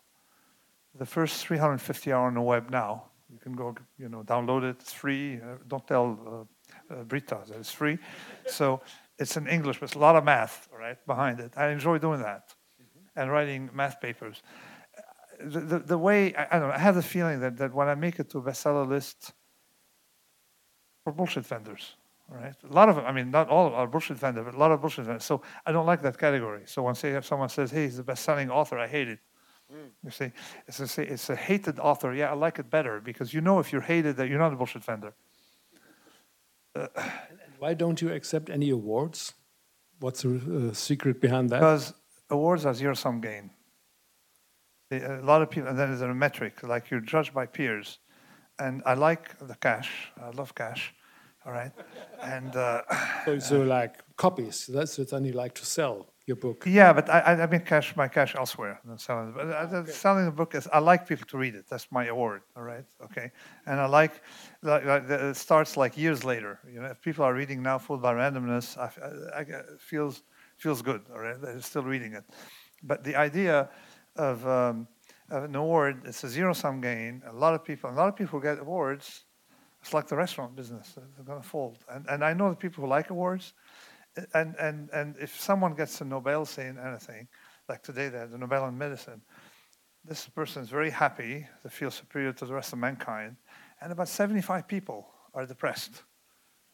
S3: The first 350 are on the web now. You can go, you know, download it. It's free. Uh, don't tell uh, uh, Brita. It's free. So it's in English, but it's a lot of math, right, behind it. I enjoy doing that mm-hmm. and writing math papers. The, the, the way, I, I, don't know, I have the feeling that, that when I make it to a bestseller list, for bullshit vendors, right? A lot of them, I mean, not all are bullshit vendors, but a lot of bullshit vendors. So I don't like that category. So if someone says, hey, he's the best-selling author, I hate it. Mm. You see, it's a, it's a hated author. Yeah, I like it better because you know if you're hated that you're not a bullshit vendor.
S2: Why don't you accept any awards? What's the uh, secret behind that?
S3: Because awards are zero sum game. A lot of people, and then there's a metric, like you're judged by peers. And I like the cash. I love cash. All right. And uh,
S2: so, so, like copies, that's what you like to sell your book.
S3: Yeah, but I, I make cash my cash elsewhere than selling. But okay. selling the book is I like people to read it. That's my award. All right, okay. And I like, like, like it starts like years later. You know, if people are reading now, Fooled by Randomness, I, I, I, feels feels good. All right, they're still reading it. But the idea of, um, of an award, it's a zero sum game. A lot of people, a lot of people get awards. It's like the restaurant business; they're going to fold. And and I know the people who like awards and, and, and if someone gets a Nobel saying anything, like today they had the Nobel in medicine, this person is very happy, they feel superior to the rest of mankind, and about 75 people are depressed.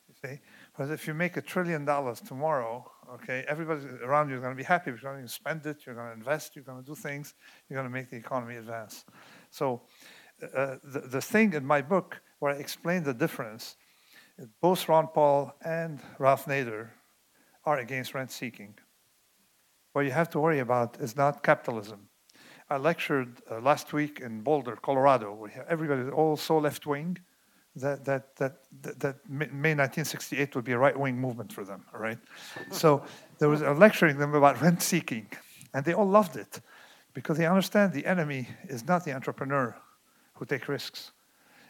S3: You see? Because if you make a trillion dollars tomorrow, okay, everybody around you is going to be happy because you're going to spend it, you're going to invest, you're going to do things, you're going to make the economy advance. So uh, the, the thing in my book where I explain the difference, both Ron Paul and Ralph Nader are against rent seeking. What you have to worry about is not capitalism. I lectured uh, last week in Boulder, Colorado, where everybody is all so left wing that, that, that, that, that May 1968 would be a right wing movement for them, all right? so there was a lecturing them about rent seeking, and they all loved it because they understand the enemy is not the entrepreneur who takes risks.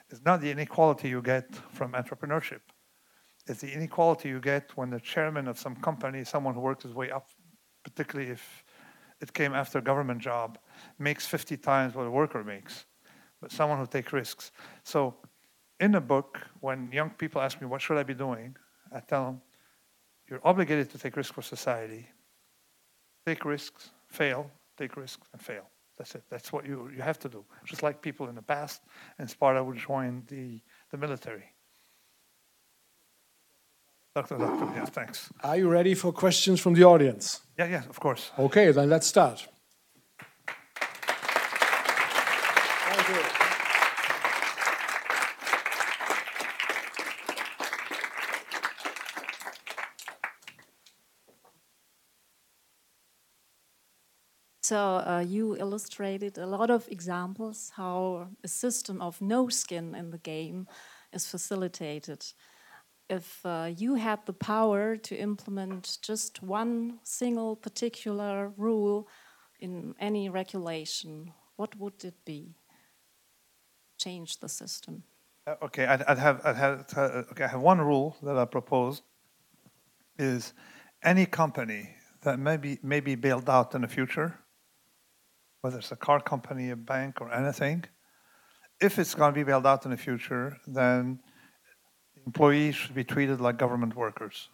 S3: It's not the inequality you get from entrepreneurship. It's the inequality you get when the chairman of some company, someone who works his way up, particularly if it came after a government job, makes 50 times what a worker makes, but someone who takes risks. So in the book, when young people ask me, what should I be doing? I tell them, you're obligated to take risks for society. Take risks, fail, take risks, and fail. That's it. That's what you, you have to do. Just like people in the past in Sparta would join the, the military. Doctor, doctor, yeah, thanks.
S2: Are you ready for questions from the audience?
S3: Yeah, yeah, of course.
S2: Okay, then let's start. Thank you.
S4: So uh, you illustrated a lot of examples how a system of no skin in the game is facilitated. If uh, you had the power to implement just one single particular rule in any regulation, what would it be? Change the system.
S3: Uh, okay, I'd, I'd, have, I'd have, uh, okay, I have one rule that I propose is any company that may be, may be bailed out in the future whether it's a car company, a bank, or anything, if it's going to be bailed out in the future, then employees should be treated like government workers.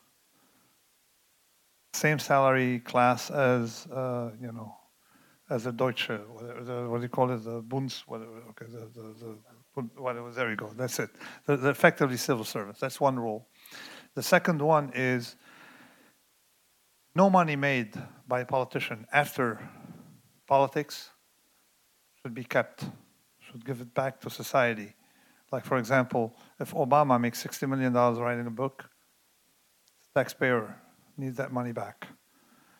S3: Same salary class as, uh, you know, as a Deutsche, what do you call it, the Bunds, whatever, okay, the, the, the, whatever, there you go, that's it. The, the effectively civil servants, that's one rule. The second one is no money made by a politician after politics should be kept, should give it back to society. Like, for example, if Obama makes $60 million writing a book, the taxpayer needs that money back.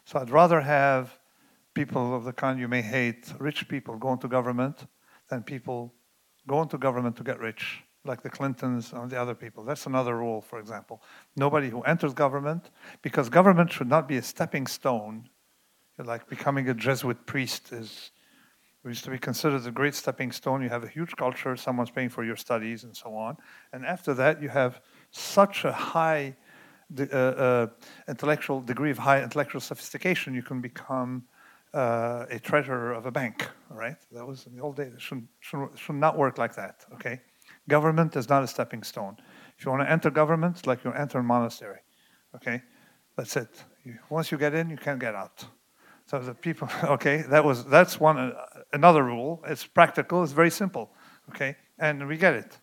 S3: So I'd rather have people of the kind you may hate, rich people, go into government than people go into government to get rich, like the Clintons and the other people. That's another rule, for example. Nobody who enters government, because government should not be a stepping stone like becoming a Jesuit priest is used to be considered a great stepping stone. You have a huge culture, someone's paying for your studies, and so on. And after that, you have such a high uh, uh, intellectual degree of high intellectual sophistication, you can become uh, a treasurer of a bank. Right? That was in the old days. It should, should, should not work like that. Okay, government is not a stepping stone. If you want to enter government, it's like you enter a monastery. Okay, that's it. You, once you get in, you can't get out. So the people, okay, that was that's one uh, another rule. It's practical. It's very simple. Okay, and we get it.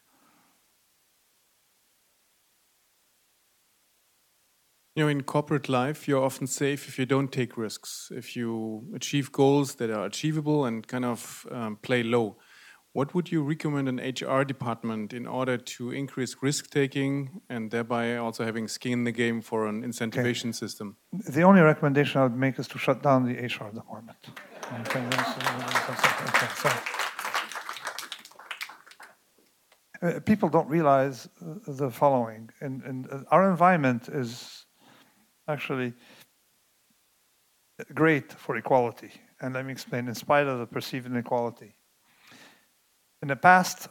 S5: You know, in corporate life, you're often safe if you don't take risks, if you achieve goals that are achievable and kind of um, play low. What would you recommend an HR department in order to increase risk taking and thereby also having skin in the game for an incentivation okay. system?
S3: The only recommendation I would make is to shut down the HR department. Uh, people don't realize uh, the following, and, and uh, our environment is actually great for equality. And let me explain, in spite of the perceived inequality in the past,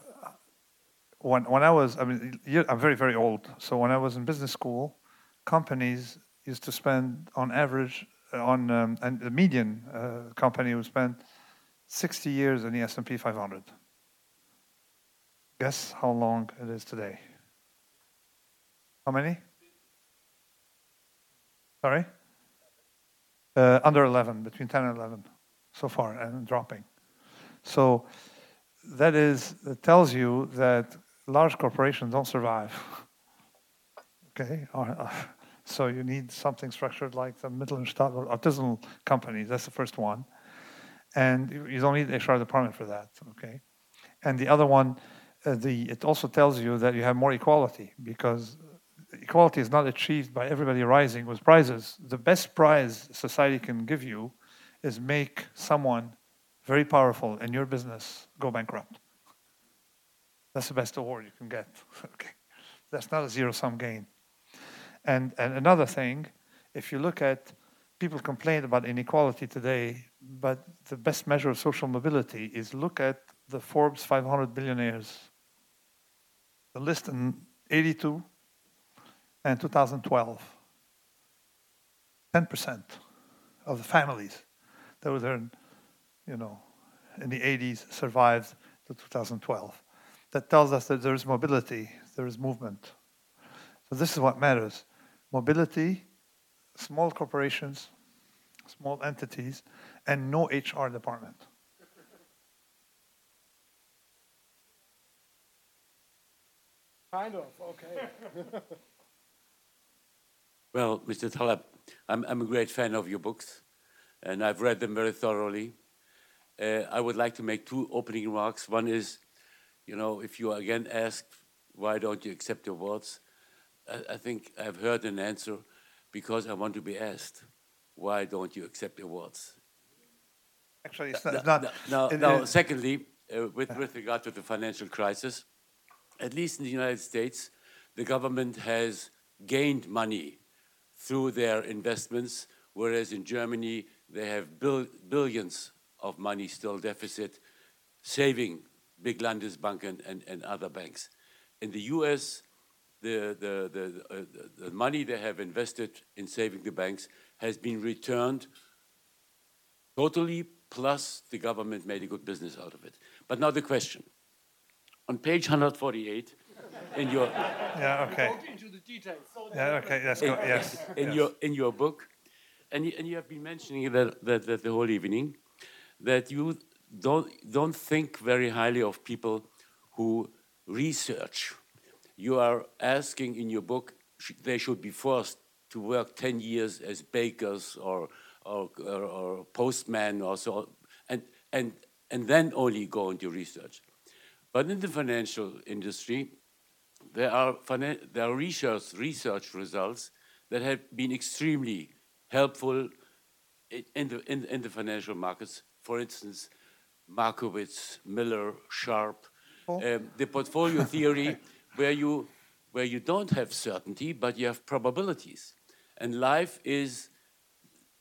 S3: when, when I was, I mean, I'm very, very old. So when I was in business school, companies used to spend on average, uh, on um, and the median uh, company would spend 60 years in the S&P 500. Guess how long it is today? How many? Sorry? Uh, under 11, between 10 and 11 so far, and dropping. So that is, it tells you that large corporations don't survive. okay? So you need something structured like the Mittelstand or artisanal companies. That's the first one. And you don't need the HR department for that, okay? And the other one, uh, the, it also tells you that you have more equality because equality is not achieved by everybody rising with prizes. The best prize society can give you is make someone very powerful in your business go bankrupt. That's the best award you can get. okay. That's not a zero sum gain. And, and another thing, if you look at people complain about inequality today, but the best measure of social mobility is look at the Forbes 500 billionaires. The list in 82 and 2012. 10% of the families that were there, in, you know, in the 80s survived to 2012. That tells us that there is mobility, there is movement. So this is what matters. Mobility, small corporations, small entities, and no HR department.
S2: Kind of, okay.
S6: Well, Mr. Taleb, I'm, I'm a great fan of your books, and I've read them very thoroughly. Uh, I would like to make two opening remarks. One is, you know, if you are again asked, why don't you accept awards? I, I think I've heard an answer, because I want to be asked, why don't you accept awards?
S3: Actually, it's not. It's not
S6: Now, now secondly, uh, with, with regard to the financial crisis, at least in the United States, the government has gained money through their investments, whereas in Germany, they have bil- billions of money still deficit, saving big Landesbanken and, and other banks. In the US, the, the, the, uh, the- the money they have invested in saving the banks has been returned totally, plus the government made a good business out of it. But now the question. On page 148 in your,
S3: yeah, okay.
S2: Into the details.
S3: Yeah, okay, let's go. Yes.
S6: in,
S3: yes.
S6: your, in your book, and you, and you have been mentioning that, that, that the whole evening, that you don't, don't think very highly of people who research. You are asking in your book sh- they should be forced to work 10 years as bakers or, or, or, or postmen or so, and, and, and then only go into research. But in the financial industry, there are, there are research, research results that have been extremely helpful in the, in, in the financial markets. For instance, Markowitz, Miller, Sharpe, um, the portfolio theory, where you, where you don't have certainty, but you have probabilities. And life is,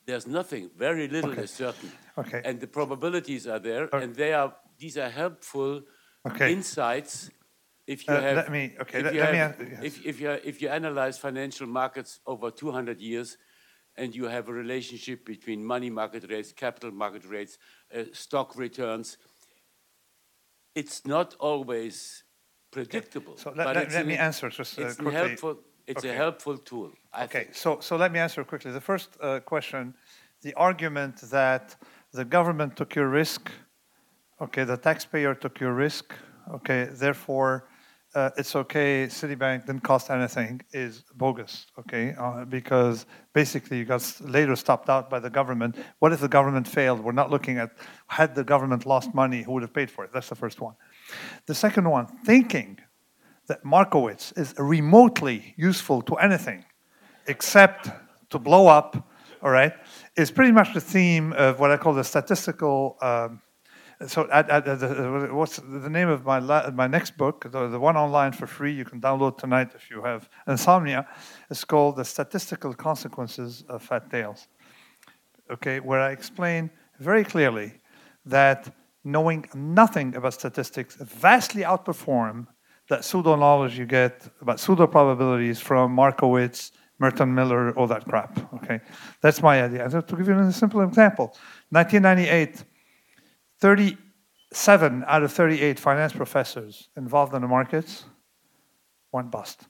S6: there's nothing, very little is certain.
S3: Okay.
S6: And the probabilities are there, and they are, these are helpful
S3: Okay.
S6: insights if you
S3: Uh,
S6: have
S3: let me- okay,
S6: if
S3: let-
S6: you
S3: let
S6: have-
S3: an- yes.
S6: if, if you if you analyze financial markets over 200 years and you have a relationship between money market rates capital market rates uh, stock returns it's not always predictable
S3: So let-
S6: but
S3: let- let
S6: an-
S3: me answer just, uh,
S6: it's
S3: quickly.
S6: helpful it's
S3: Okay.
S6: a helpful tool I
S3: Okay,
S6: think.
S3: so, so let me answer quickly. The first uh, question, the argument that the government took your risk, okay, the taxpayer took your risk, okay, therefore uh, it's okay, Citibank didn't cost anything, is bogus, okay, uh, because basically you got later stopped out by the government. What if the government failed? We're not looking at, had the government lost money, who would have paid for it? That's the first one. The second one, thinking that Markowitz is remotely useful to anything except to blow up, all right, is pretty much the theme of what I call the statistical. Um, so, at, at the, what's the name of my la- my next book? The, the one online for free you can download tonight if you have insomnia. It's called "The Statistical Consequences of Fat Tails." Okay, where I explain very clearly that knowing nothing about statistics vastly outperform that pseudo knowledge you get about pseudo probabilities from Markowitz, Merton Miller, all that crap. Okay, that's my idea. And to give you a simple example, 1998, 37 out of 38 finance professors involved in the markets went bust.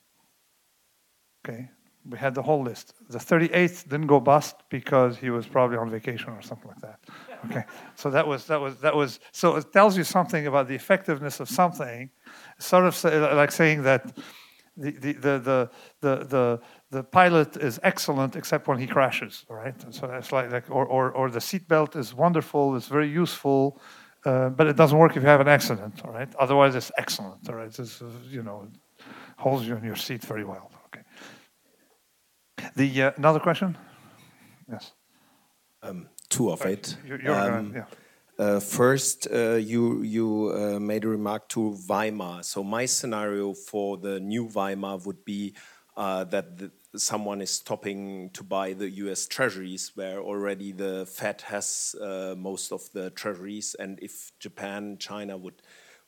S3: Okay, we had the whole list. The 38th didn't go bust because he was probably on vacation or something like that. Okay, so that was that was that was so it tells you something about the effectiveness of something, sort of like saying that the the the the the, the, pilot is excellent except when he crashes. All right, so that's like like or or, or the seatbelt is wonderful, it's very useful. Uh, but it doesn't work if you have an accident, all right? Otherwise, it's excellent, all right? It's, you know, holds you in your seat very well, okay? The uh, another question? Yes.
S7: Um, two of it.
S3: You- You're
S7: Um,
S3: gonna,
S7: Uh, first, uh, you you uh, made a remark to Weimar. So my scenario for the new Weimar would be uh, that the, someone is stopping to buy the U.S. Treasuries, where already the Fed has uh, most of the Treasuries, and if Japan, China would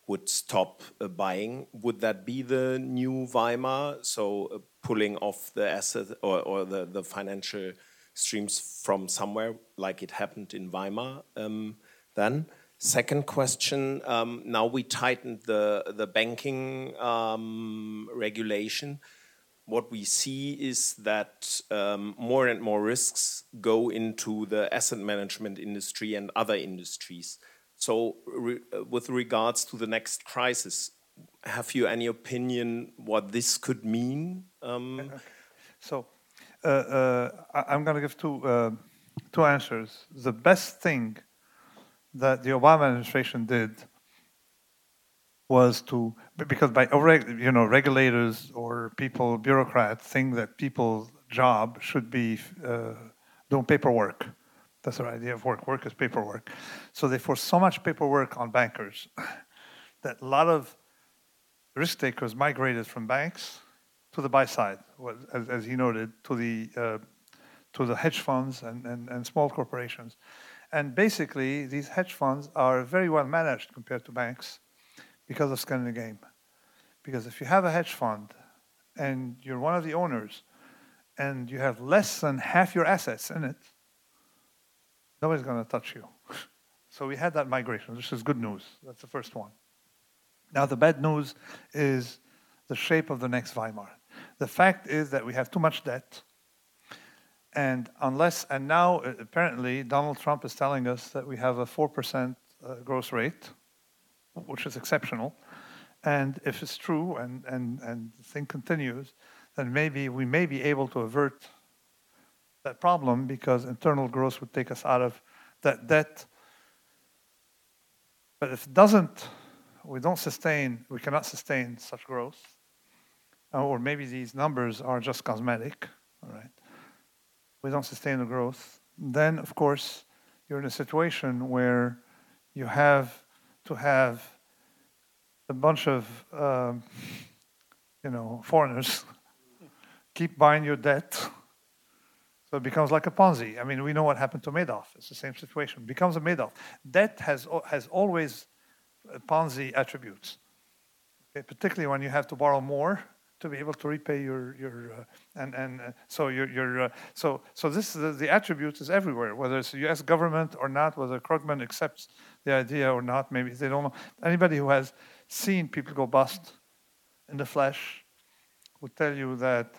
S7: would stop uh, buying, would that be the new Weimar? So pulling off the asset or, or the the financial streams from somewhere, like it happened in Weimar. Um, then. Second question, um, now we tightened the, banking um, regulation. What we see is that um, more and more risks go into the asset management industry and other industries. So, re with regards to the next crisis, have you any opinion what this could mean?
S3: So, uh, uh, I'm going to give two, uh, two answers. The best thing that the Obama administration did was to because by you know regulators or people bureaucrats think that people's job should be uh, doing paperwork. That's their idea of work. Work is paperwork. So they force so much paperwork on bankers that a lot of risk takers migrated from banks to the buy side, as, as he noted, to the uh, to the hedge funds and, and, and small corporations. And basically, these hedge funds are very well managed compared to banks because of skin in the game. Because if you have a hedge fund and you're one of the owners and you have less than half your assets in it, nobody's going to touch you. so we had that migration, which is good news. That's the first one. Now, the bad news is the shape of the next Weimar. The fact is that we have too much debt and unless, and now uh, apparently Donald Trump is telling us that we have a 4% uh, growth rate, which is exceptional. And if it's true and, and, and the thing continues, then maybe we may be able to avert that problem because internal growth would take us out of that debt. But if it doesn't, we don't sustain, we cannot sustain such growth. Or maybe these numbers are just cosmetic, all right? We don't sustain the growth, then of course you're in a situation where you have to have a bunch of um, you know foreigners keep buying your debt. So it becomes like a Ponzi. I mean, we know what happened to Madoff. It's the same situation. It becomes a Madoff. Debt has has always Ponzi attributes. Okay? Particularly when you have to borrow more to be able to repay your your uh, and and uh, so your your uh, so so this the, the attribute is everywhere whether it's the U.S. government or not whether Krugman accepts the idea or not maybe they don't know anybody who has seen people go bust in the flesh will tell you that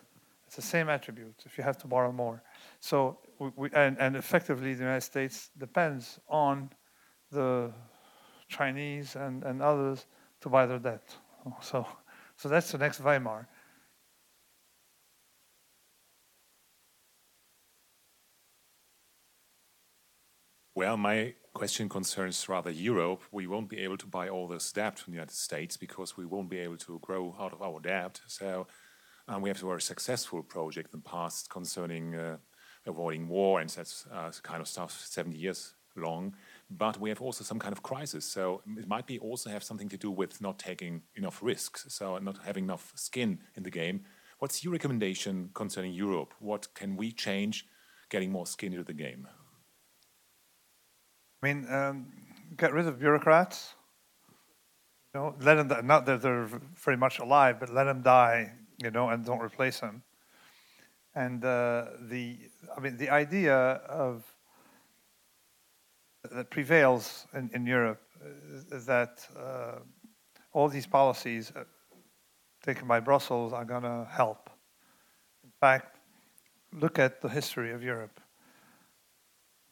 S3: it's the same attribute if you have to borrow more so we, we and and effectively the United States depends on the Chinese and and others to buy their debt so. So that's the next Weimar.
S8: Well, my question concerns rather Europe. We won't be able to buy all this debt from the United States because we won't be able to grow out of our debt. So um, we have a very successful project in the past concerning uh, avoiding war and that uh, kind of stuff, 70 years long but we have also some kind of crisis. So it might be also have something to do with not taking enough risks, so not having enough skin in the game. What's your recommendation concerning Europe? What can we change, getting more skin into the game?
S3: I mean, um, get rid of bureaucrats. You know, let them not that they're very much alive, but let them die. You know, and don't replace them. And uh, the, I mean, the idea of that prevails in, in Europe is that uh, all these policies uh, taken by Brussels are going to help. In fact, look at the history of Europe.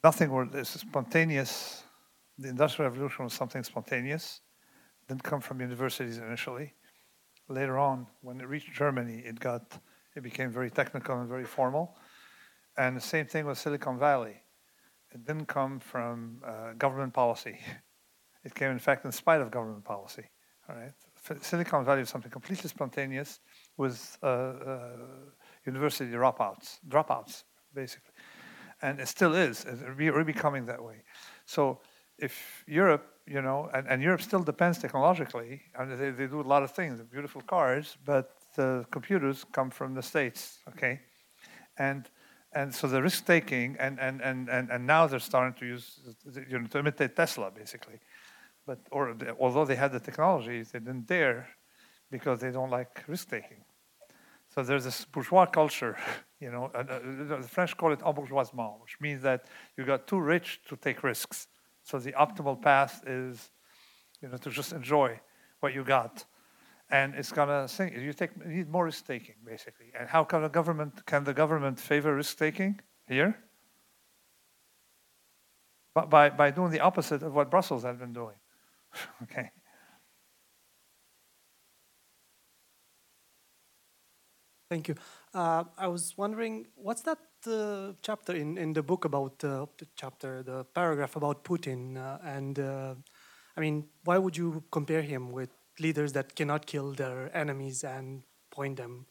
S3: Nothing was spontaneous. The Industrial Revolution was something spontaneous. It didn't come from universities initially. Later on, when it reached Germany, it got it became very technical and very formal. And the same thing with Silicon Valley it didn't come from uh, government policy. It came, in fact, in spite of government policy. All right, Silicon Valley is something completely spontaneous with uh, uh, university dropouts, dropouts basically, and it still is. Really becoming that way. So if Europe, you know, and, and Europe still depends technologically, and they, they do a lot of things, beautiful cars, but the computers come from the States, okay? And and so the risk taking, and, and, and, and, and now they're starting to use, you know, to imitate Tesla, basically. But, or although they had the technology, they didn't dare because they don't like risk taking. So there's this bourgeois culture, you know, uh, the French call it embourgeoisement, which means that you got too rich to take risks. So the optimal path is, you know, to just enjoy what you got. And it's gonna sink. You take you need more risk taking, basically. And how can the government can the government favor risk taking here? But by, by doing the opposite of what Brussels has been doing. okay.
S9: Thank you. Uh, I was wondering, what's that uh, chapter in, in the book about uh, the chapter, the paragraph about Putin? Uh, and uh, I mean, why would you compare him with leaders that cannot kill their enemies and point them?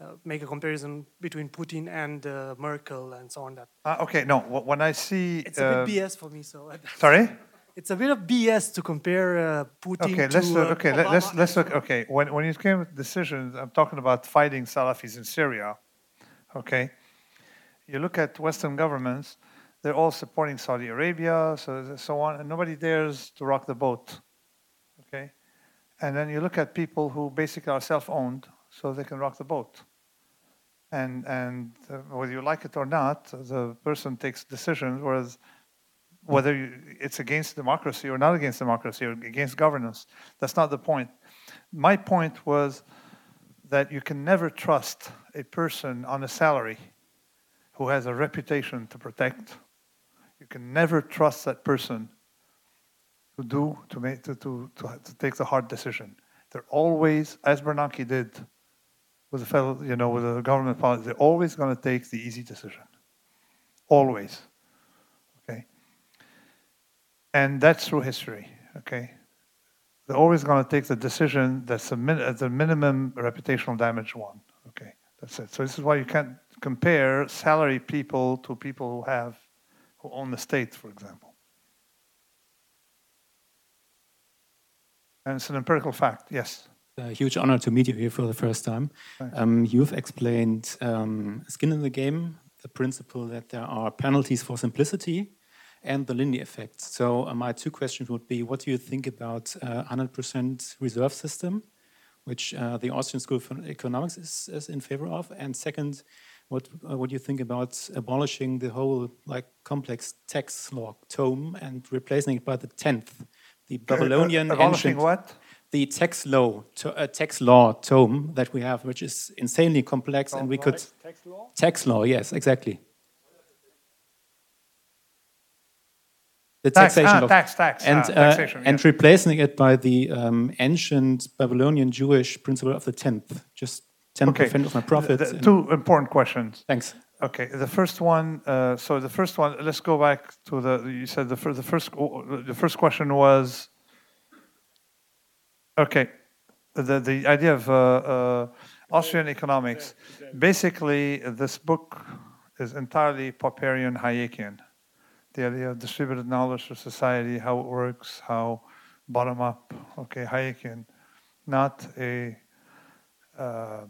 S9: Uh, make a comparison between Putin and Merkel and so on. That
S3: okay, no. When I see
S9: it's a bit BS for me. So
S3: sorry
S9: it's a bit of BS to compare uh, Putin
S3: okay,
S9: to
S3: let's
S9: look,
S3: uh, okay,
S9: Obama
S3: let's let's look. Okay, when when you came to decisions, I'm talking about fighting Salafis in Syria. Okay, you look at Western governments; they're all supporting Saudi Arabia, so so on, and nobody dares to rock the boat. And then you look at people who basically are self-owned, so they can rock the boat. And and uh, whether you like it or not, the person takes decisions, whereas whether you, it's against democracy or not against democracy or against governance. That's not the point. My point was that you can never trust a person on a salary who has a reputation to protect. You can never trust that person to do to make to, to, to, to take the hard decision. They're always, as Bernanke did with the federal, you know, with the government policy, they're always going to take the easy decision. Always. Okay? And that's through history, okay? They're always going to take the decision that's the, min- the minimum reputational damage one, okay? That's it. So this is why you can't compare salary people to people who have, who own the state, for example. And it's an empirical fact, yes.
S10: A huge honor to meet you here for the first time. Um, you've explained um, skin in the game, the principle that there are penalties for simplicity, and the Lindy effect. So uh, my two questions would be, what do you think about 100% uh, reserve system, which uh, the Austrian School of Economics is, is, in favor of? And second, what uh, what do you think about abolishing the whole like complex tax law tome and replacing it by the tenth, the Babylonian
S3: abolishing ancient, what?
S10: The tax law, to, uh, tax law tome that we have, which is insanely complex, and we could
S2: tax law.
S10: Tax law, yes, exactly. the
S3: tax,
S10: taxation
S3: ah,
S10: of
S3: tax, tax,
S10: and
S3: ah,
S10: uh,
S3: taxation,
S10: and replacing it by the um, ancient Babylonian Jewish principle of the tenth, just ten
S3: Okay.
S10: percent of my profits.
S3: The-
S10: and-
S3: two important questions.
S10: Thanks.
S3: Okay, the first one. Uh, so the first one. Let's go back to the. You said the first. The first. The first question was. Okay, the the idea of uh, uh, Austrian economics. Basically, this book is entirely Popperian Hayekian. The idea of distributed knowledge of society, how it works, how bottom up. Okay, Hayekian, not a. Uh,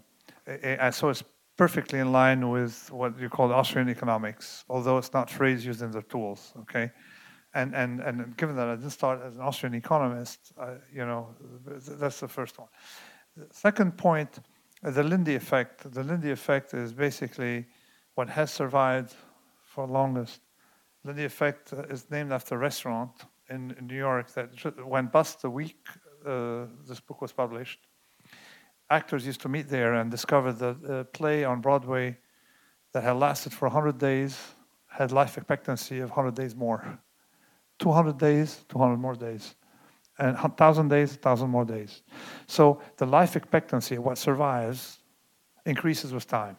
S3: a- a- so it's perfectly in line with what you call Austrian economics, although it's not phrase used in the tools. Okay, and and and given that I didn't start as an Austrian economist, uh, you know, that's the first one. The second point, the Lindy effect. The Lindy effect is basically what has survived for longest. Lindy effect is named after a restaurant in, in New York that went bust the week uh, this book was published actors used to meet there and discover that a play on Broadway that had lasted for 100 days had life expectancy of 100 days more. 200 days, 200 more days. And 1,000 days, 1,000 more days. So the life expectancy, of what survives, increases with time.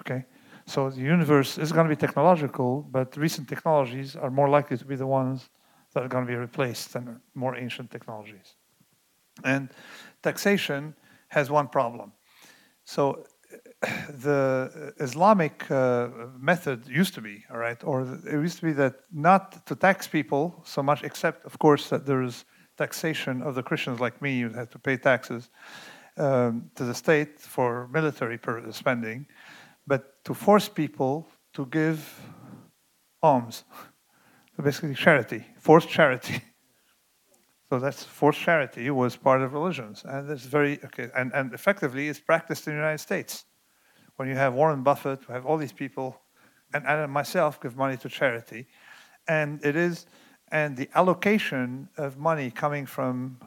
S3: Okay? So the universe is going to be technological, but recent technologies are more likely to be the ones that are going to be replaced than more ancient technologies. And taxation has one problem. So the Islamic uh, method used to be, all right, or it used to be that not to tax people so much, except, of course, that there's taxation of the Christians like me, you have to pay taxes um, to the state for military spending, but to force people to give alms, so basically charity, forced charity. So that's forced charity was part of religions, and it's very okay, and, and effectively it's practiced in the United States. When you have Warren Buffett, you have all these people, and, and myself give money to charity, and it is, and the allocation of money coming from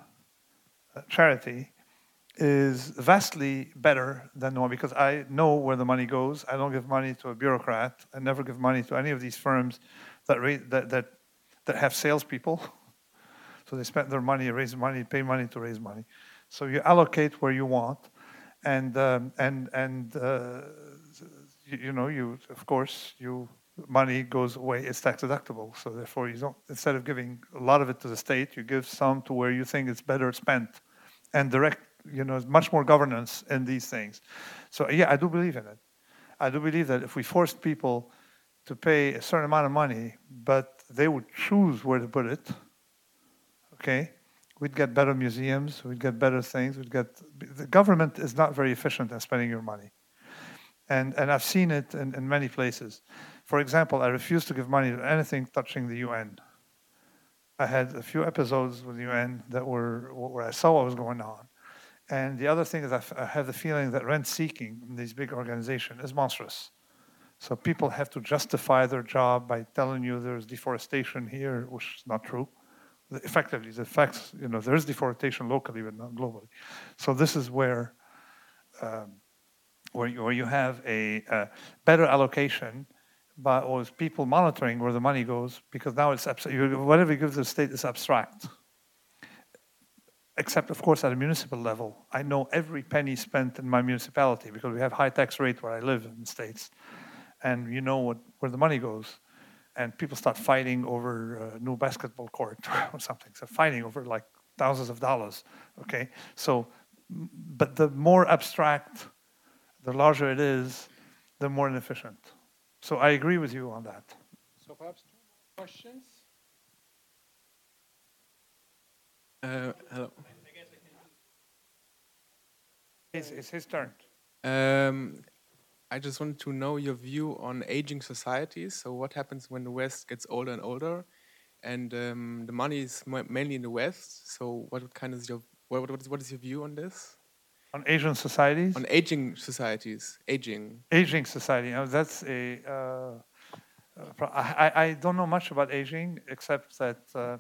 S3: uh, charity is vastly better than the one because I know where the money goes. I don't give money to a bureaucrat. I never give money to any of these firms that that that, that have salespeople. So they spend their money, raise money, pay money to raise money. So you allocate where you want, and um, and and uh, you, you, know you of course you money goes away. It's tax deductible. So therefore you don't instead of giving a lot of it to the state, you give some to where you think it's better spent, and direct. You know, much more governance in these things. So yeah, I do believe in it. I do believe that if we forced people to pay a certain amount of money, but they would choose where to put it okay, we'd get better museums, we'd get better things, we'd get, the government is not very efficient at spending your money. And, and I've seen it in, in many places. For example, I refuse to give money to anything touching the UN. I had a few episodes with the UN that were where I saw what was going on. And the other thing is I have the feeling that rent seeking in these big organizations is monstrous. So people have to justify their job by telling you there's deforestation here, which is not true effectively the facts, you know, there is deforestation locally but not globally. So this is where um, where, you, where you have a, better allocation but or people monitoring where the money goes because now it's whatever you give the state is abstract. Except, of course, at a municipal level. I know every penny spent in my municipality because we have high tax rate where I live in the States. And you know what, where the money goes and people start fighting over a new basketball court or something. So fighting over like thousands of dollars. Okay, so but the more abstract, the larger it is, the more inefficient. So I agree with you on that.
S11: So perhaps two more questions. Uh, hello.
S3: It's, it's his turn.
S11: Um, I just wanted to know your view on aging societies. So, what happens when the West gets older and older, and um, the money is mainly in the West? So, what kind of your what, what, is, what is your view on this?
S3: On Asian societies?
S11: On aging societies, aging.
S3: Aging society. That's a. Uh, uh I, I don't know much about aging except that. Uh,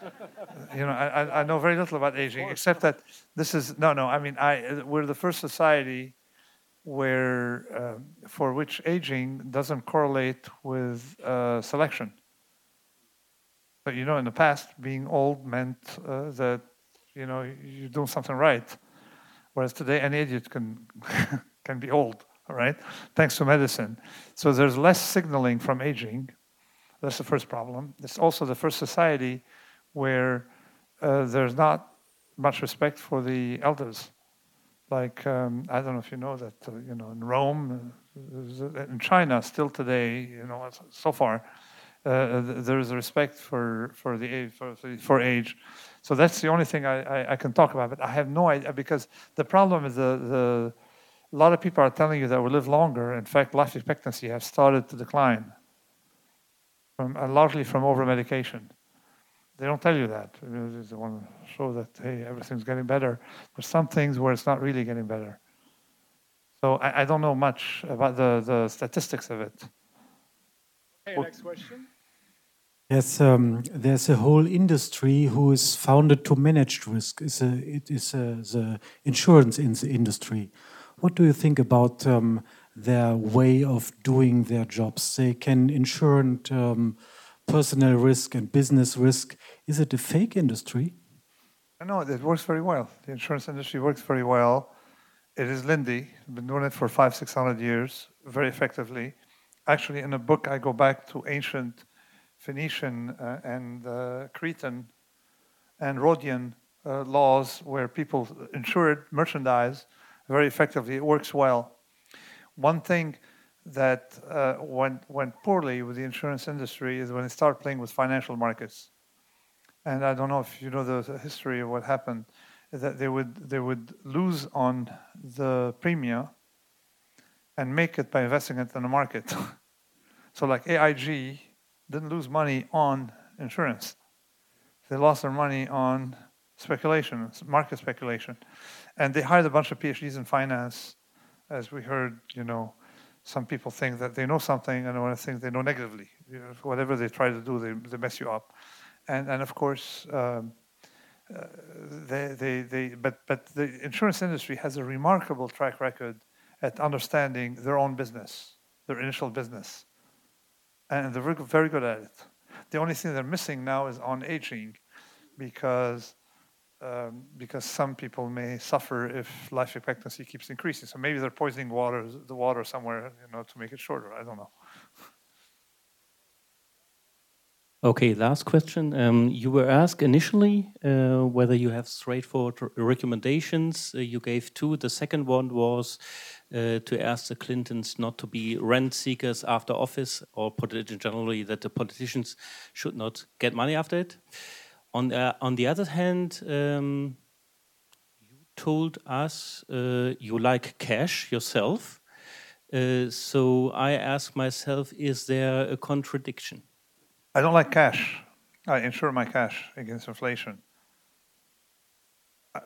S3: you know, I, I know very little about aging, except that this is no, no. I mean, I we're the first society where uh, for which aging doesn't correlate with uh, selection. But you know, in the past, being old meant uh, that you know you're doing something right, whereas today any idiot can can be old. All right, thanks to medicine. So there's less signaling from aging. That's the first problem. It's also the first society where uh, there's not much respect for the elders like um, I don't know if you know that uh, you know in Rome, uh, in China, still today, you know, so far, uh, there is a respect for for the age, for, for age. So that's the only thing I, I, I, can talk about. But I have no idea because the problem is the the a lot of people are telling you that we live longer. In fact, life expectancy has started to decline, from, uh, largely from over medication. They don't tell you that. They want to show that, hey, everything's getting better. There's some things where it's not really getting better. So I, I don't know much about the, the statistics of it.
S2: Okay, next question.
S12: Yes, um, there's a whole industry who is founded to manage risk. It's a, it is a, the insurance in the industry. What do you think about um, their way of doing their jobs? They can insure um, personal risk and business risk. Is it a fake industry?
S3: No, it works very well. The insurance industry works very well. It is Lindy. I've been doing it for five, six hundred years, very effectively. Actually, in a book, I go back to ancient Phoenician uh, and uh, Cretan and Rhodian uh, laws where people insured merchandise very effectively. It works well. One thing that uh, went, went poorly with the insurance industry is when they started playing with financial markets. And I don't know if you know the history of what happened, that they would, they would lose on the premium and make it by investing it in the market. so like AIG didn't lose money on insurance. They lost their money on speculation, market speculation. And they hired a bunch of PhDs in finance. As we heard, you know, some people think that they know something and other think they know negatively. You know, whatever they try to do, they, they mess you up. And, and of course, um, uh, they, they, they, but, but the insurance industry has a remarkable track record at understanding their own business, their initial business. And they're very good at it. The only thing they're missing now is on aging because um, because some people may suffer if life expectancy keeps increasing. So maybe they're poisoning water, the water somewhere, you know, to make it shorter. I don't know.
S13: Okay, last question. Um, you were asked initially uh, whether you have straightforward recommendations. Uh, you gave two. The second one was uh, to ask the Clintons not to be rent seekers after office, or generally that the politicians should not get money after it. On the, on the other hand, um, you told us uh, you like cash yourself. Uh, so I ask myself, is there a contradiction?
S3: I don't like cash. I insure my cash against inflation. I,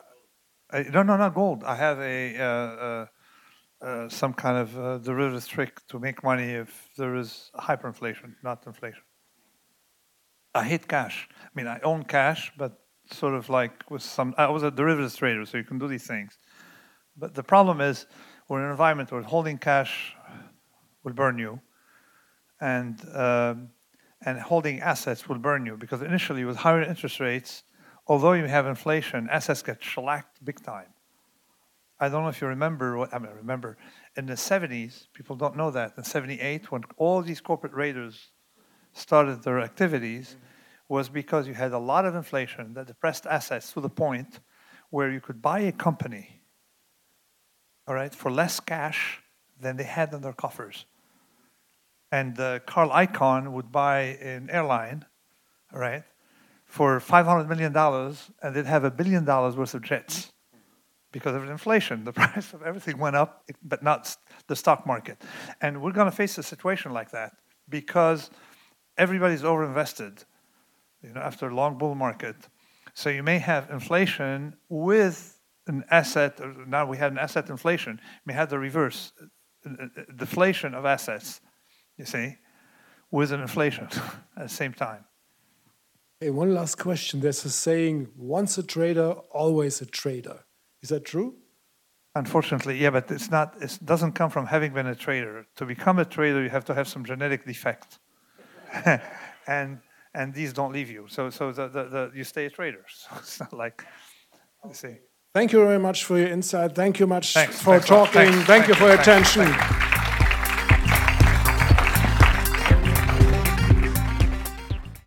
S3: I, no, no, not gold. I have a uh, uh, uh some kind of uh, derivative trick to make money if there is hyperinflation, not inflation. I hate cash. I mean, I own cash, but sort of like with some. I was a derivatives trader, so you can do these things. But the problem is, we're in an environment where holding cash will burn you, and um, and holding assets will burn you because initially, with higher interest rates, although you have inflation, assets get shellacked big time. I don't know if you remember what I mean. Remember in the 70s, people don't know that in 78 when all these corporate raiders started their activities was because you had a lot of inflation that depressed assets to the point where you could buy a company, all right, for less cash than they had in their coffers. And uh, Carl Icahn would buy an airline, right, for $500 million, and they'd have a billion dollars worth of jets because of inflation. The price of everything went up, but not the stock market. And we're going to face a situation like that because everybody's overinvested you know, after a long bull market. So you may have inflation with an asset. Now we had an asset inflation. We had the reverse, uh, uh, deflation of assets. You see, with an inflation at the same time.
S2: Hey, one last question. There's a saying: "Once a trader, always a trader." Is that true?
S3: Unfortunately, yeah, but it's not. It doesn't come from having been a trader. To become a trader, you have to have some genetic defect, and and these don't leave you. So, so the, the, the, you stay a trader. So it's not like, you see.
S2: Thank you very much for your insight. Thank you much
S3: Thanks.
S2: for
S3: Thanks
S2: talking.
S3: Thank,
S2: Thank, you for your attention.